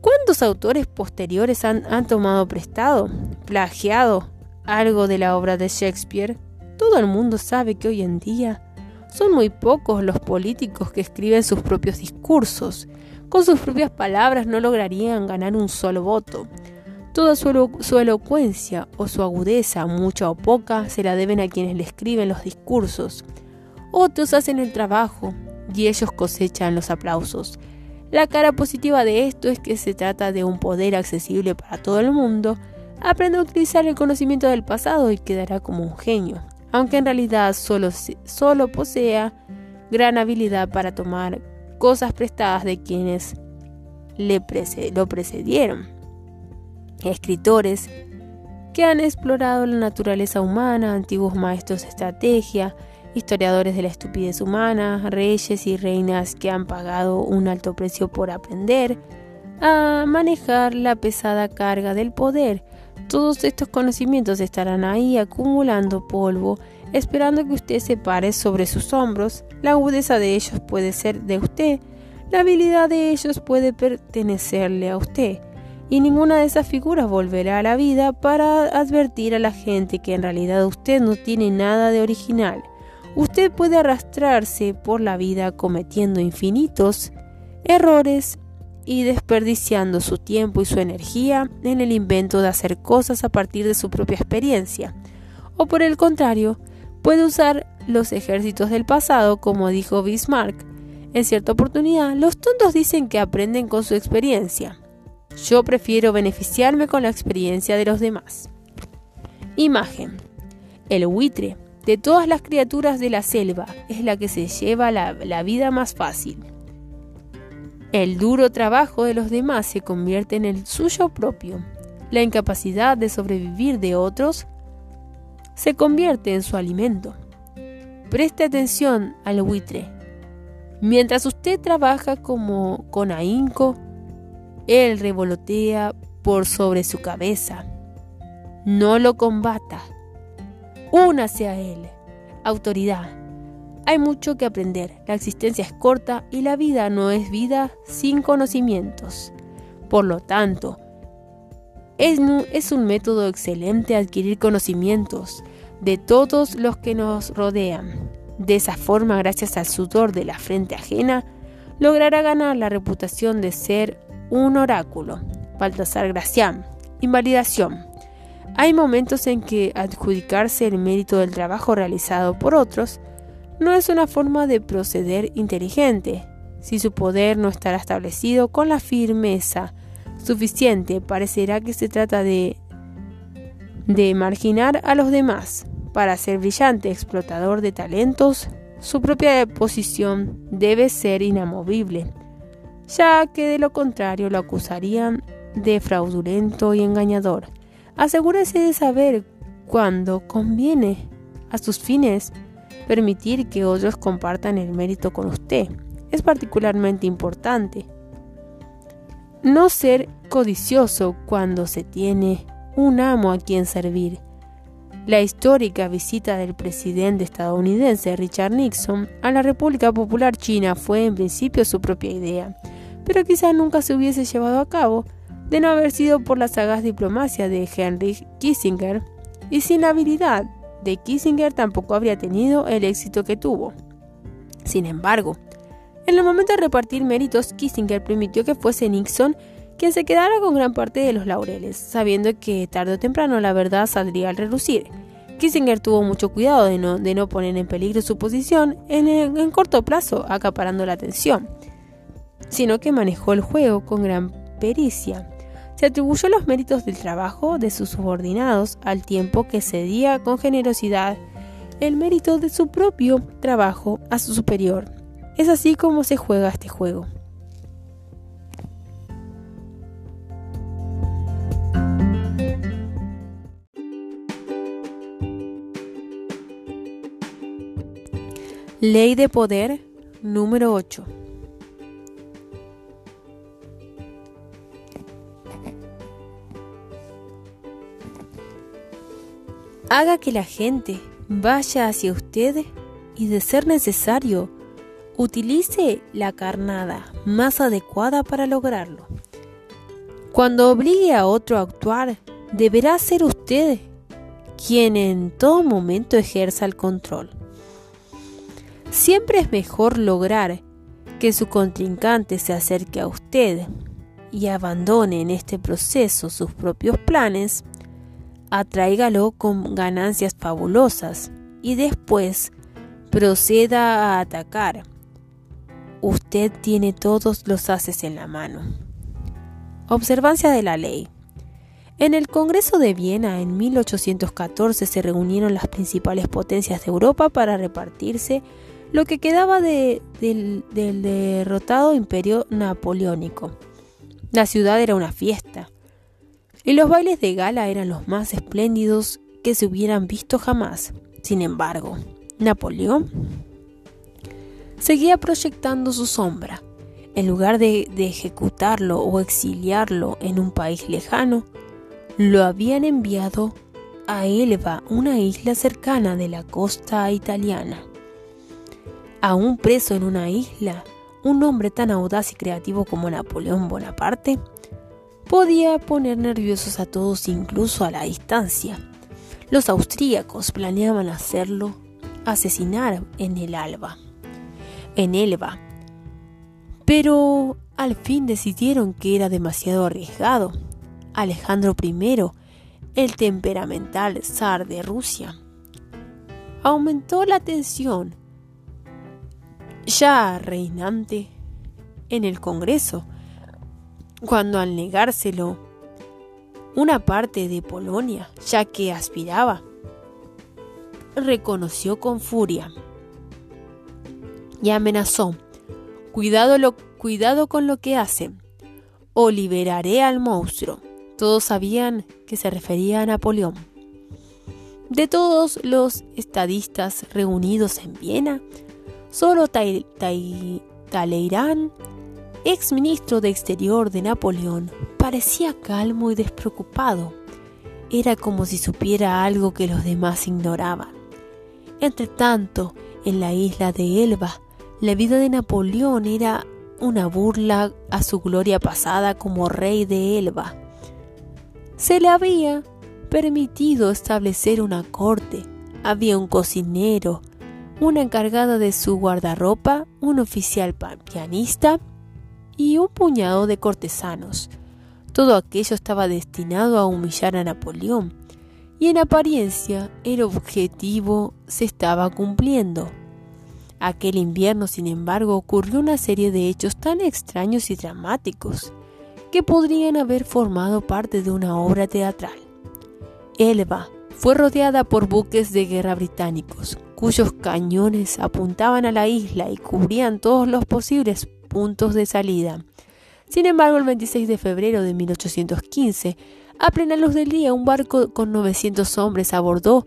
¿cuántos autores posteriores han, han tomado prestado, plagiado algo de la obra de Shakespeare? Todo el mundo sabe que hoy en día son muy pocos los políticos que escriben sus propios discursos. Con sus propias palabras no lograrían ganar un solo voto. Toda su, elocuencia o su agudeza, mucha o poca, se la deben a quienes le escriben los discursos. Otros hacen el trabajo y ellos cosechan los aplausos. La cara positiva de esto es que se trata de un poder accesible para todo el mundo. Aprende a utilizar el conocimiento del pasado y quedará como un genio, aunque en realidad solo, solo posea gran habilidad para tomar cosas prestadas de quienes le lo precedieron escritores que han explorado la naturaleza humana, antiguos maestros de estrategia, historiadores de la estupidez humana, reyes y reinas que han pagado un alto precio por aprender a manejar la pesada carga del poder. Todos estos conocimientos estarán ahí acumulando polvo, esperando que usted se pare sobre sus hombros. La agudeza de ellos puede ser de usted, la habilidad de ellos puede pertenecerle a usted y ninguna de esas figuras volverá a la vida para advertir a la gente que en realidad usted no tiene nada de original. Usted puede arrastrarse por la vida cometiendo infinitos errores y desperdiciando su tiempo y su energía en el invento de hacer cosas a partir de su propia experiencia. O por el contrario, puede usar los ejércitos del pasado, como dijo Bismarck. En cierta oportunidad, los tontos dicen que aprenden con su experiencia. Yo prefiero beneficiarme con la experiencia de los demás. Imagen. El buitre de todas las criaturas de la selva, es la que se lleva la, la vida más fácil. El duro trabajo de los demás se convierte en el suyo propio. La incapacidad de sobrevivir de otros se convierte en su alimento. Preste atención al buitre. Mientras usted trabaja como con ahínco, él revolotea por sobre su cabeza. No lo combata. Únase a él. Autoridad. Hay mucho que aprender. La existencia es corta y la vida no es vida sin conocimientos. Por lo tanto, es, es un método excelente adquirir conocimientos de todos los que nos rodean. De esa forma, gracias al sudor de la frente ajena, logrará ganar la reputación de ser un oráculo. Baltasar Gracián. Invalidación. Hay momentos en que adjudicarse el mérito del trabajo realizado por otros no es una forma de proceder inteligente. Si su poder no estará establecido con la firmeza suficiente, parecerá que se trata de de marginar a los demás. Para ser brillante explotador de talentos, su propia posición debe ser inamovible, ya que de lo contrario lo acusarían de fraudulento y engañador. Asegúrese de saber cuándo conviene a sus fines permitir que otros compartan el mérito con usted. Es particularmente importante. No ser codicioso cuando se tiene un amo a quien servir. La histórica visita del presidente estadounidense Richard Nixon a la República Popular China fue en principio su propia idea, pero quizá nunca se hubiese llevado a cabo de no haber sido por la sagaz diplomacia de Henry Kissinger, y sin la habilidad de Kissinger tampoco habría tenido el éxito que tuvo. Sin embargo, en el momento de repartir méritos, Kissinger permitió que fuese Nixon quien se quedara con gran parte de los laureles, sabiendo que tarde o temprano la verdad saldría al relucir. Kissinger tuvo mucho cuidado de no, de no poner en peligro su posición en, en corto plazo, acaparando la atención, sino que manejó el juego con gran pericia se atribuyó los méritos del trabajo de sus subordinados al tiempo que cedía con generosidad el mérito de su propio trabajo a su superior. Es así como se juega este juego. Ley de poder número 8. Haga que la gente vaya hacia usted y de ser necesario, utilice la carnada más adecuada para lograrlo. Cuando obligue a otro a actuar, deberá ser usted quien en todo momento ejerza el control. Siempre es mejor lograr que su contrincante se acerque a usted y abandone en este proceso sus propios planes atráigalo con ganancias fabulosas y después proceda a atacar. Usted tiene todos los haces en la mano. Observancia de la ley. En el Congreso de Viena en 1814 se reunieron las principales potencias de Europa para repartirse lo que quedaba del, del derrotado imperio napoleónico. La ciudad era una fiesta y los bailes de gala eran los más espléndidos que se hubieran visto jamás. Sin embargo, Napoleón seguía proyectando su sombra. En lugar de, ejecutarlo o exiliarlo en un país lejano, lo habían enviado a Elba, una isla cercana de la costa italiana. Aún preso en una isla, un hombre tan audaz y creativo como Napoleón Bonaparte podía poner nerviosos a todos incluso a la distancia. Los austríacos planeaban hacerlo asesinar en el Alba, en Elba, pero al fin decidieron que era demasiado arriesgado. Alejandro I, el temperamental zar de Rusia, aumentó la tensión ya reinante en el Congreso cuando al negárselo una parte de Polonia, ya que aspiraba reconoció con furia y amenazó, cuidado, con lo que hacen, o liberaré al monstruo. Todos sabían que se refería a Napoleón. De todos los estadistas reunidos en Viena, solo Talleyrand, ex ministro de Exterior de Napoleón, parecía calmo y despreocupado. Era como si supiera algo que los demás ignoraban. Entre tanto, en la isla de Elba, la vida de Napoleón era una burla a su gloria pasada como rey de Elba. Se le había permitido establecer una corte, había un cocinero, una encargada de su guardarropa, un oficial pianista y un puñado de cortesanos. Todo aquello estaba destinado a humillar a Napoleón, y en apariencia el objetivo se estaba cumpliendo. Aquel invierno, sin embargo, ocurrió una serie de hechos tan extraños y dramáticos que podrían haber formado parte de una obra teatral. Elba fue rodeada por buques de guerra británicos, cuyos cañones apuntaban a la isla y cubrían todos los posibles puntos de salida. Sin embargo, el 26 de febrero de 1815, a plena luz del día, un barco con 900 hombres abordó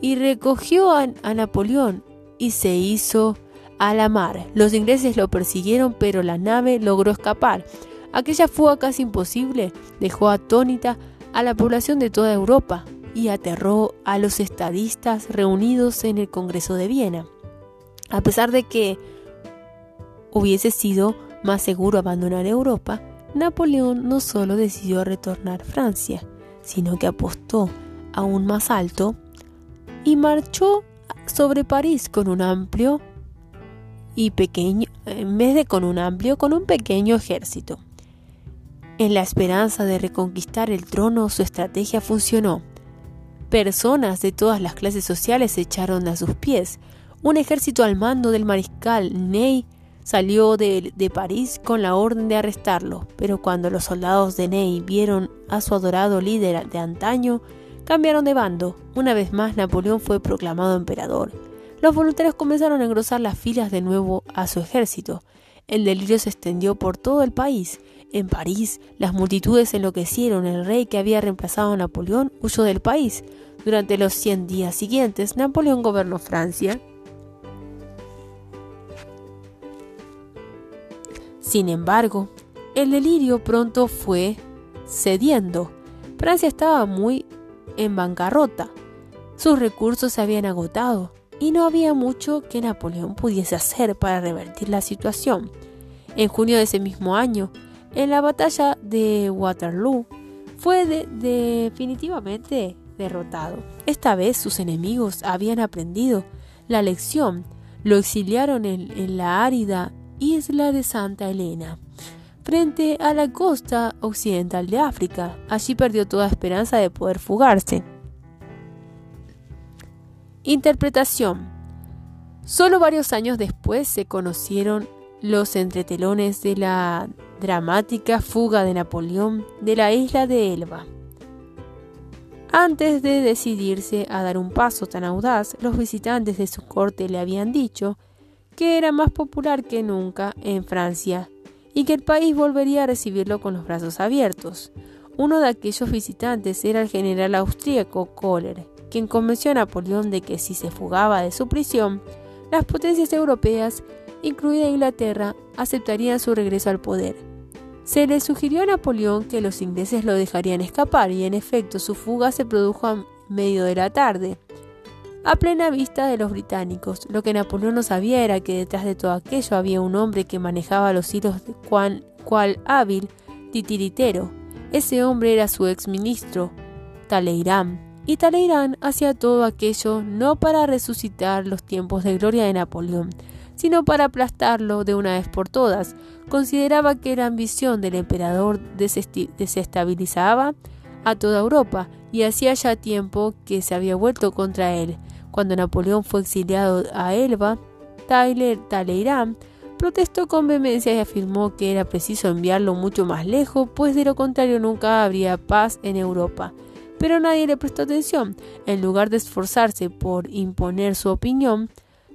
y recogió a, a Napoleón y se hizo a la mar. Los ingleses lo persiguieron, pero la nave logró escapar. Aquella fuga casi imposible dejó atónita a la población de toda Europa y aterró a los estadistas reunidos en el Congreso de Viena. A pesar de que hubiese sido más seguro abandonar Europa, Napoleón no solo decidió retornar a Francia, sino que apostó aún más alto y marchó sobre París con un amplio y pequeño, en vez de con un amplio, con un pequeño ejército. En la esperanza de reconquistar el trono, su estrategia funcionó. Personas de todas las clases sociales se echaron a sus pies. Un ejército al mando del mariscal Ney Salió de, París con la orden de arrestarlo, pero cuando los soldados de Ney vieron a su adorado líder de antaño, cambiaron de bando. Una vez más Napoleón fue proclamado emperador. Los voluntarios comenzaron a engrosar las filas de nuevo a su ejército. El delirio se extendió por todo el país. En París, las multitudes enloquecieron. El rey que había reemplazado a Napoleón huyó del país. Durante los 100 días siguientes, Napoleón gobernó Francia Sin embargo, el delirio pronto fue cediendo. Francia estaba muy en bancarrota. Sus recursos se habían agotado y no había mucho que Napoleón pudiese hacer para revertir la situación. En junio de ese mismo año, en la batalla de Waterloo, fue definitivamente derrotado. Esta vez sus enemigos habían aprendido la lección, lo exiliaron en la árida isla de Santa Elena, frente a la costa occidental de África. Allí perdió toda esperanza de poder fugarse. Interpretación. Solo varios años después se conocieron los entretelones de la dramática fuga de Napoleón de la isla de Elba. Antes de decidirse a dar un paso tan audaz, los visitantes de su corte le habían dicho que era más popular que nunca en Francia y que el país volvería a recibirlo con los brazos abiertos. Uno de aquellos visitantes era el general austríaco Kohler, quien convenció a Napoleón de que si se fugaba de su prisión, las potencias europeas, incluida Inglaterra, aceptarían su regreso al poder. Se le sugirió a Napoleón que los ingleses lo dejarían escapar y en efecto su fuga se produjo a medio de la tarde a plena vista de los británicos. Lo que Napoleón no sabía era que detrás de todo aquello había un hombre que manejaba los hilos de cual, cual hábil titiritero. Ese hombre era su ex ministro, Talleyrand, y Talleyrand hacía todo aquello no para resucitar los tiempos de gloria de Napoleón, sino para aplastarlo de una vez por todas. Consideraba que la ambición del emperador desestabilizaba a toda Europa y hacía ya tiempo que se había vuelto contra él. Cuando Napoleón fue exiliado a Elba, Tyler Talleyrand protestó con vehemencia y afirmó que era preciso enviarlo mucho más lejos, pues de lo contrario nunca habría paz en Europa. pero nadie le prestó atención. En lugar de esforzarse por imponer su opinión,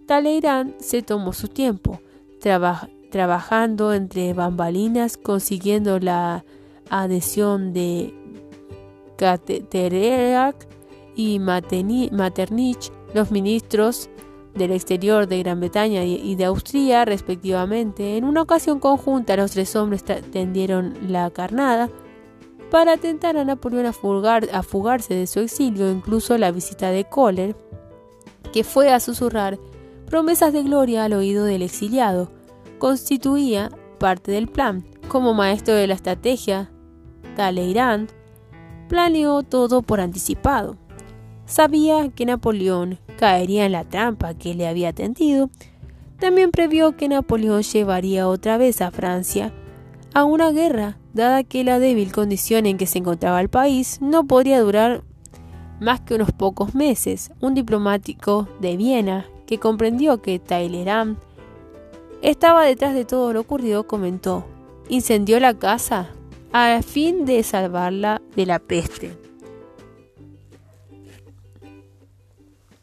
Talleyrand se tomó su tiempo, trabajando entre bambalinas, consiguiendo la adhesión de Catererac y Maternich, los ministros del exterior de Gran Bretaña y de Austria, respectivamente. En una ocasión conjunta, los tres hombres tendieron la carnada para tentar a Napoleón a, fugarse de su exilio, incluso la visita de Kohler, que fue a susurrar promesas de gloria al oído del exiliado, constituía parte del plan. Como maestro de la estrategia, Talleyrand planeó todo por anticipado. Sabía que Napoleón caería en la trampa que le había tendido. También previó que Napoleón llevaría otra vez a Francia a una guerra, dada que la débil condición en que se encontraba el país no podría durar más que unos pocos meses. Un diplomático de Viena, que comprendió que Talleyrand estaba detrás de todo lo ocurrido, comentó, incendió la casa a fin de salvarla de la peste.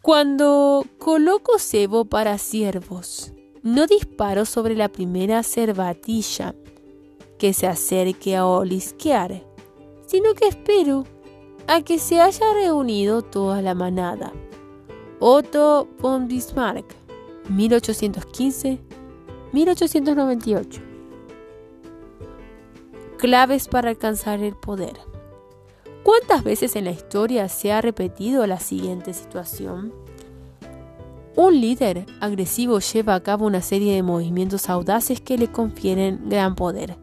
Cuando coloco cebo para ciervos, no disparo sobre la primera cervatilla que se acerque a olisquear, sino que espero a que se haya reunido toda la manada. Otto von Bismarck, 1815-1898. Claves para alcanzar el poder. ¿Cuántas veces en la historia se ha repetido la siguiente situación? Un líder agresivo lleva a cabo una serie de movimientos audaces que le confieren gran poder.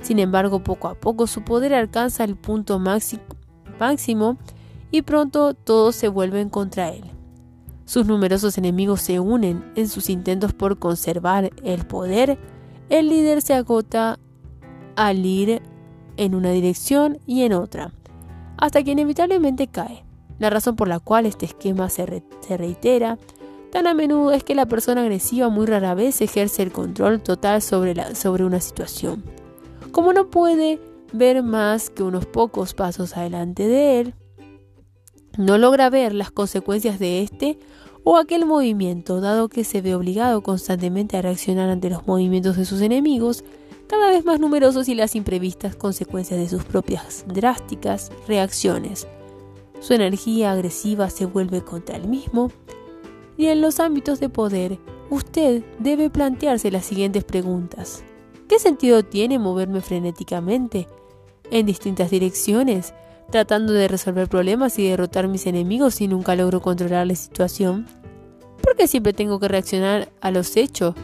Sin embargo, poco a poco su poder alcanza el punto máximo y pronto todos se vuelven contra él. Sus numerosos enemigos se unen en sus intentos por conservar el poder. El líder se agota al ir en una dirección y en otra hasta que inevitablemente cae. La razón por la cual este esquema se, reitera tan a menudo es que la persona agresiva muy rara vez ejerce el control total sobre, sobre una situación. Como no puede ver más que unos pocos pasos adelante de él, no logra ver las consecuencias de este o aquel movimiento, dado que se ve obligado constantemente a reaccionar ante los movimientos de sus enemigos, cada vez más numerosos y las imprevistas consecuencias de sus propias drásticas reacciones. Su energía agresiva se vuelve contra él mismo y en los ámbitos de poder usted debe plantearse las siguientes preguntas. ¿Qué sentido tiene moverme frenéticamente en distintas direcciones, tratando de resolver problemas y derrotar mis enemigos si nunca logro controlar la situación? ¿Por qué siempre tengo que reaccionar a los hechos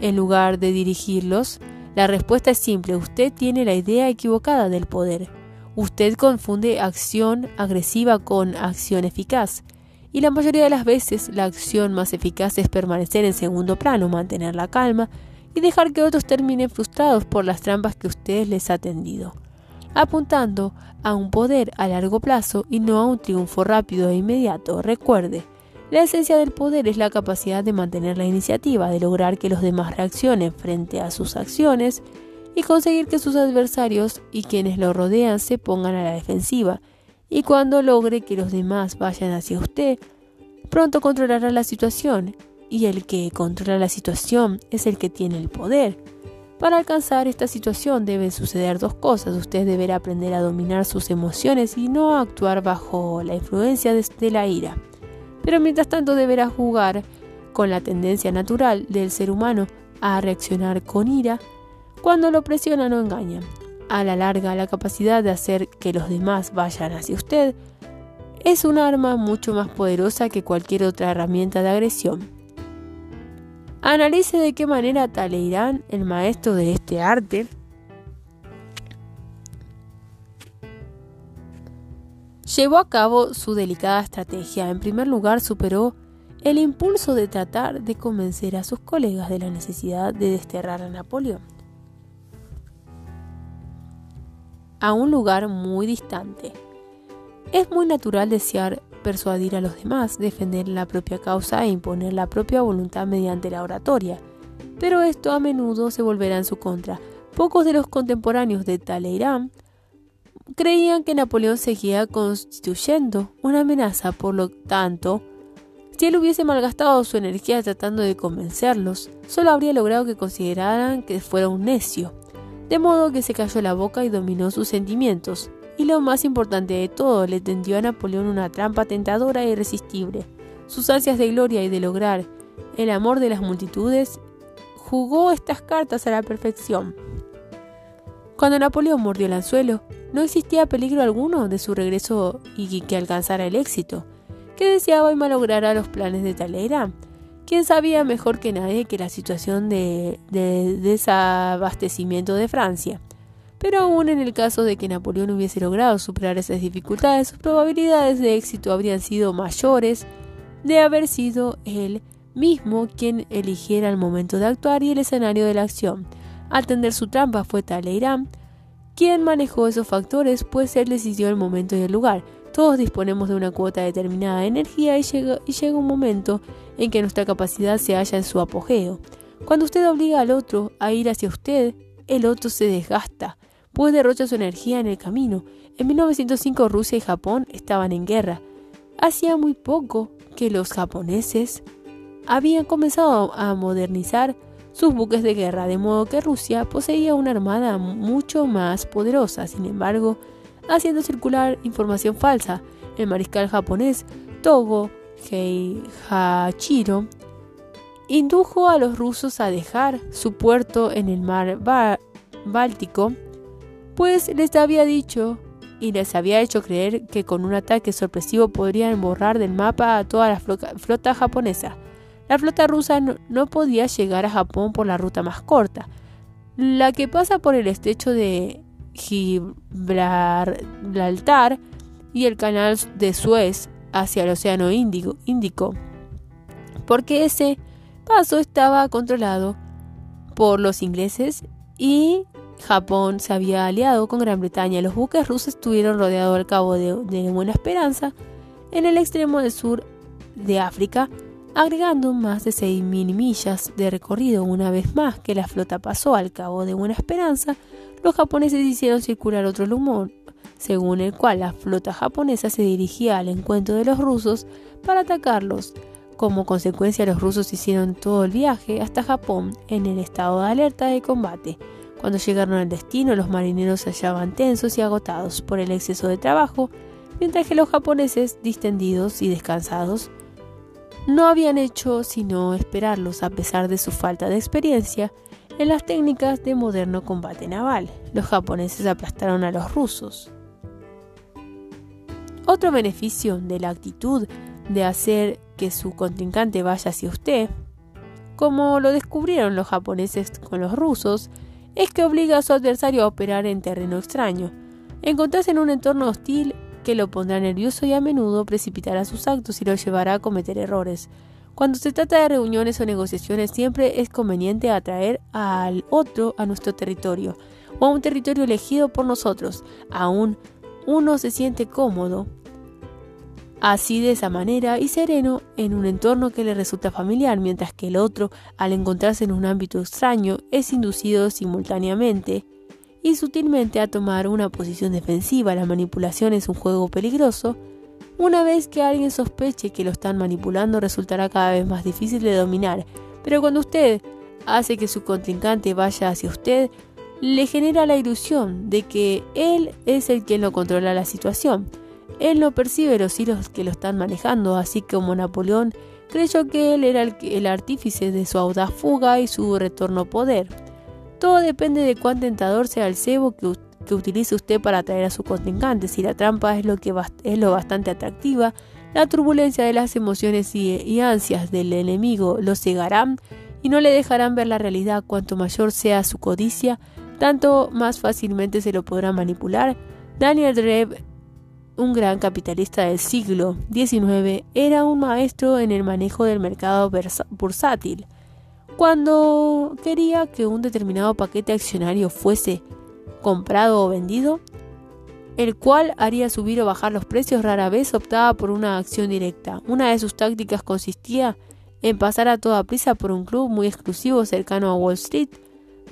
en lugar de dirigirlos? La respuesta es simple, usted tiene la idea equivocada del poder. Usted confunde acción agresiva con acción eficaz. Y la mayoría de las veces la acción más eficaz es permanecer en segundo plano, mantener la calma y dejar que otros terminen frustrados por las trampas que usted les ha tendido, apuntando a un poder a largo plazo y no a un triunfo rápido e inmediato. Recuerde, la esencia del poder es la capacidad de mantener la iniciativa, de lograr que los demás reaccionen frente a sus acciones y conseguir que sus adversarios y quienes lo rodean se pongan a la defensiva. Y cuando logre que los demás vayan hacia usted, pronto controlará la situación. Y el que controla la situación es el que tiene el poder. Para alcanzar esta situación deben suceder dos cosas. Usted deberá aprender a dominar sus emociones y no actuar bajo la influencia de la ira pero mientras tanto deberá jugar con la tendencia natural del ser humano a reaccionar con ira cuando lo presionan o engañan. A la larga, la capacidad de hacer que los demás vayan hacia usted es un arma mucho más poderosa que cualquier otra herramienta de agresión. Analice de qué manera Talleyrand, el maestro de este arte, llevó a cabo su delicada estrategia. En primer lugar, superó el impulso de tratar de convencer a sus colegas de la necesidad de desterrar a Napoleón a un lugar muy distante. Es muy natural desear persuadir a los demás, defender la propia causa e imponer la propia voluntad mediante la oratoria, pero esto a menudo se volverá en su contra. Pocos de los contemporáneos de Talleyrand creían que Napoleón seguía constituyendo una amenaza, por lo tanto, si él hubiese malgastado su energía tratando de convencerlos, solo habría logrado que consideraran que fuera un necio, de modo que se cayó la boca y dominó sus sentimientos, y lo más importante de todo, le tendió a Napoleón una trampa tentadora e irresistible. Sus ansias de gloria y de lograr el amor de las multitudes jugó estas cartas a la perfección. Cuando Napoleón mordió el anzuelo, no existía peligro alguno de su regreso y que alcanzara el éxito que deseaba y malograra los planes de Talleyrand. ¿Quién sabía mejor que nadie que la situación de, de desabastecimiento de Francia? Pero aún en el caso de que Napoleón hubiese logrado superar esas dificultades, sus probabilidades de éxito habrían sido mayores de haber sido él mismo quien eligiera el momento de actuar y el escenario de la acción. Al tender su trampa fue Talleyrand quien manejó esos factores, pues él decidió el momento y el lugar. Todos disponemos de una cuota determinada de energía y llega, y llega un momento en que nuestra capacidad se halla en su apogeo. Cuando usted obliga al otro a ir hacia usted, el otro se desgasta, pues derrocha su energía en el camino. En 1905 Rusia y Japón estaban en guerra. Hacía muy poco que los japoneses habían comenzado a modernizar sus buques de guerra, de modo que Rusia poseía una armada mucho más poderosa. Sin embargo, haciendo circular información falsa, el mariscal japonés Togo Heihachiro indujo a los rusos a dejar su puerto en el mar Báltico, pues les había dicho y les había hecho creer que con un ataque sorpresivo podrían borrar del mapa a toda la flota japonesa. La flota rusa no, podía llegar a Japón por la ruta más corta, la que pasa por el estrecho de Gibraltar y el canal de Suez hacia el Océano Índico, porque ese paso estaba controlado por los ingleses y Japón se había aliado con Gran Bretaña. Los buques rusos estuvieron rodeados al cabo de, de Buena Esperanza en el extremo del sur de África agregando más de 6.000 millas de recorrido una vez más que la flota pasó al cabo de Buena Esperanza, los japoneses hicieron circular otro rumor, según el cual la flota japonesa se dirigía al encuentro de los rusos para atacarlos. Como consecuencia, los rusos hicieron todo el viaje hasta Japón en el estado de alerta de combate. Cuando llegaron al destino, los marineros se hallaban tensos y agotados por el exceso de trabajo, mientras que los japoneses, distendidos y descansados, no habían hecho sino esperarlos a pesar de su falta de experiencia en las técnicas de moderno combate naval. Los japoneses aplastaron a los rusos. Otro beneficio de la actitud de hacer que su contrincante vaya hacia usted, como lo descubrieron los japoneses con los rusos, es que obliga a su adversario a operar en terreno extraño. Encontrarse en un entorno hostil que lo pondrá nervioso y a menudo precipitará sus actos y lo llevará a cometer errores. Cuando se trata de reuniones o negociaciones siempre es conveniente atraer al otro a nuestro territorio o a un territorio elegido por nosotros. Aún uno se siente cómodo así de esa manera y sereno en un entorno que le resulta familiar, mientras que el otro, al encontrarse en un ámbito extraño, es inducido simultáneamente y sutilmente a tomar una posición defensiva. La manipulación es un juego peligroso. Una vez que alguien sospeche que lo están manipulando resultará cada vez más difícil de dominar, pero cuando usted hace que su contrincante vaya hacia usted, le genera la ilusión de que él es el quien lo controla la situación. Él no percibe los hilos que lo están manejando, así como Napoleón creyó que él era el, el artífice de su audaz fuga y su retorno poder. Todo depende de cuán tentador sea el cebo que, utilice usted para atraer a su contrincante. Si la trampa es lo, que es lo bastante atractiva, la turbulencia de las emociones y, ansias del enemigo lo cegarán y no le dejarán ver la realidad. Cuanto mayor sea su codicia, tanto más fácilmente se lo podrá manipular. Daniel Dreb, un gran capitalista del siglo XIX, era un maestro en el manejo del mercado bursátil. Cuando quería que un determinado paquete accionario fuese comprado o vendido, el cual haría subir o bajar los precios, rara vez optaba por una acción directa. Una de sus tácticas consistía en pasar a toda prisa por un club muy exclusivo cercano a Wall Street,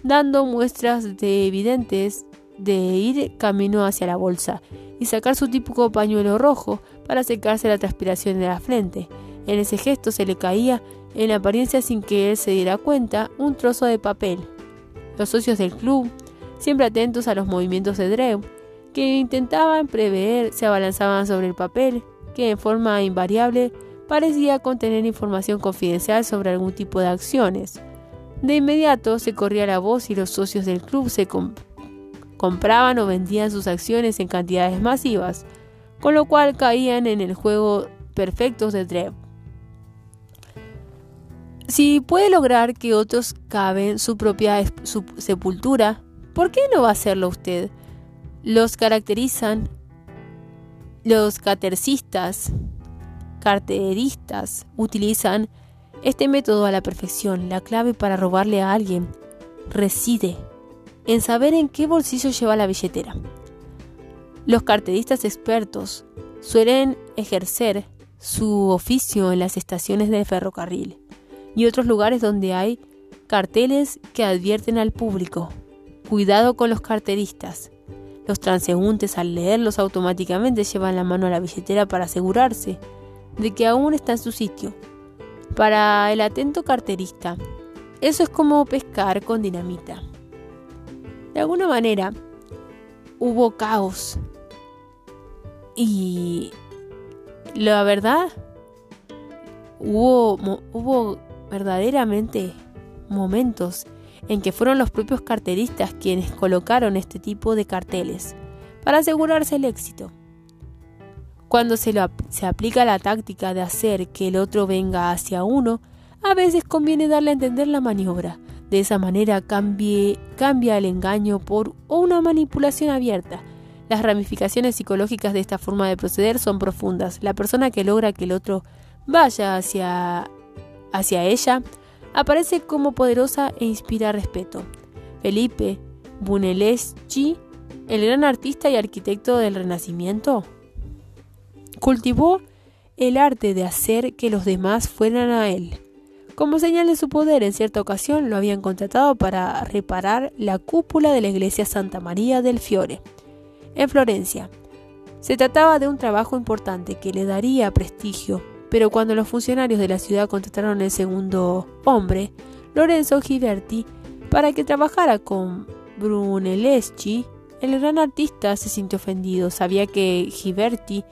dando muestras de evidentes de ir camino hacia la bolsa y sacar su típico pañuelo rojo para secarse la transpiración de la frente. En ese gesto se le caía, en apariencia sin que él se diera cuenta, un trozo de papel. Los socios del club, siempre atentos a los movimientos de Drew, que intentaban prever, se abalanzaban sobre el papel, que en forma invariable parecía contener información confidencial sobre algún tipo de acciones. De inmediato se corría la voz y los socios del club se compraban o vendían sus acciones en cantidades masivas, con lo cual caían en el juego perfectos de Drev. Si puede lograr que otros caben su propia sepultura, ¿por qué no va a hacerlo usted? Los caracterizan los catercistas, carteristas, utilizan este método a la perfección. La clave para robarle a alguien reside en saber en qué bolsillo lleva la billetera. Los carteristas expertos suelen ejercer su oficio en las estaciones de ferrocarril y otros lugares donde hay carteles que advierten al público. Cuidado con los carteristas. Los transeúntes al leerlos automáticamente llevan la mano a la billetera para asegurarse de que aún está en su sitio. Para el atento carterista, eso es como pescar con dinamita. De alguna manera, hubo caos. Y la verdad, hubo, hubo verdaderamente momentos en que fueron los propios carteristas quienes colocaron este tipo de carteles para asegurarse el éxito. Cuando se, se aplica la táctica de hacer que el otro venga hacia uno, a veces conviene darle a entender la maniobra. De esa manera cambie, cambia el engaño por una manipulación abierta. Las ramificaciones psicológicas de esta forma de proceder son profundas. La persona que logra que el otro vaya hacia, hacia ella aparece como poderosa e inspira respeto. Felipe Brunelleschi, el gran artista y arquitecto del Renacimiento, cultivó el arte de hacer que los demás fueran a él. Como señal de su poder, en cierta ocasión lo habían contratado para reparar la cúpula de la iglesia Santa María del Fiore, en Florencia. Se trataba de un trabajo importante que le daría prestigio pero cuando los funcionarios de la ciudad contrataron al segundo hombre, Lorenzo Ghiberti, para que trabajara con Brunelleschi, el gran artista se sintió ofendido. Sabía que Ghiberti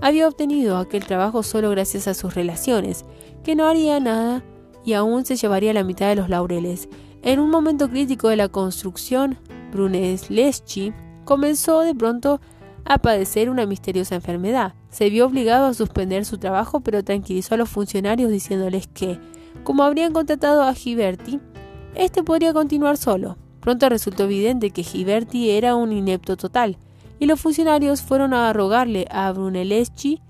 había obtenido aquel trabajo solo gracias a sus relaciones, que no haría nada y aún se llevaría la mitad de los laureles. En un momento crítico de la construcción, Brunelleschi comenzó de pronto a padecer una misteriosa enfermedad. Se vio obligado a suspender su trabajo, pero tranquilizó a los funcionarios diciéndoles que, como habrían contratado a Giberti, este podría continuar solo. Pronto resultó evidente que Giberti era un inepto total, y los funcionarios fueron a rogarle a Brunelleschi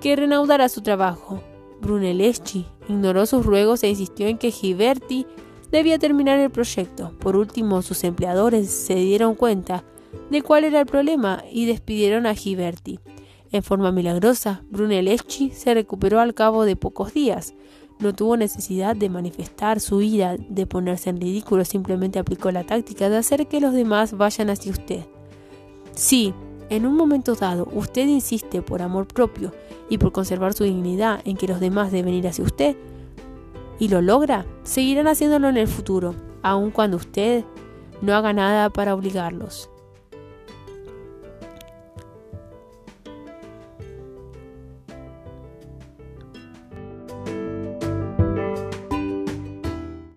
que reanudara su trabajo. Brunelleschi ignoró sus ruegos e insistió en que Giberti debía terminar el proyecto. Por último, sus empleadores se dieron cuenta de cuál era el problema y despidieron a Giberti. En forma milagrosa, Brunelleschi se recuperó al cabo de pocos días. No tuvo necesidad de manifestar su ira, de ponerse en ridículo, simplemente aplicó la táctica de hacer que los demás vayan hacia usted. Si, en un momento dado, usted insiste por amor propio y por conservar su dignidad en que los demás deben ir hacia usted, y lo logra, seguirán haciéndolo en el futuro, aun cuando usted no haga nada para obligarlos.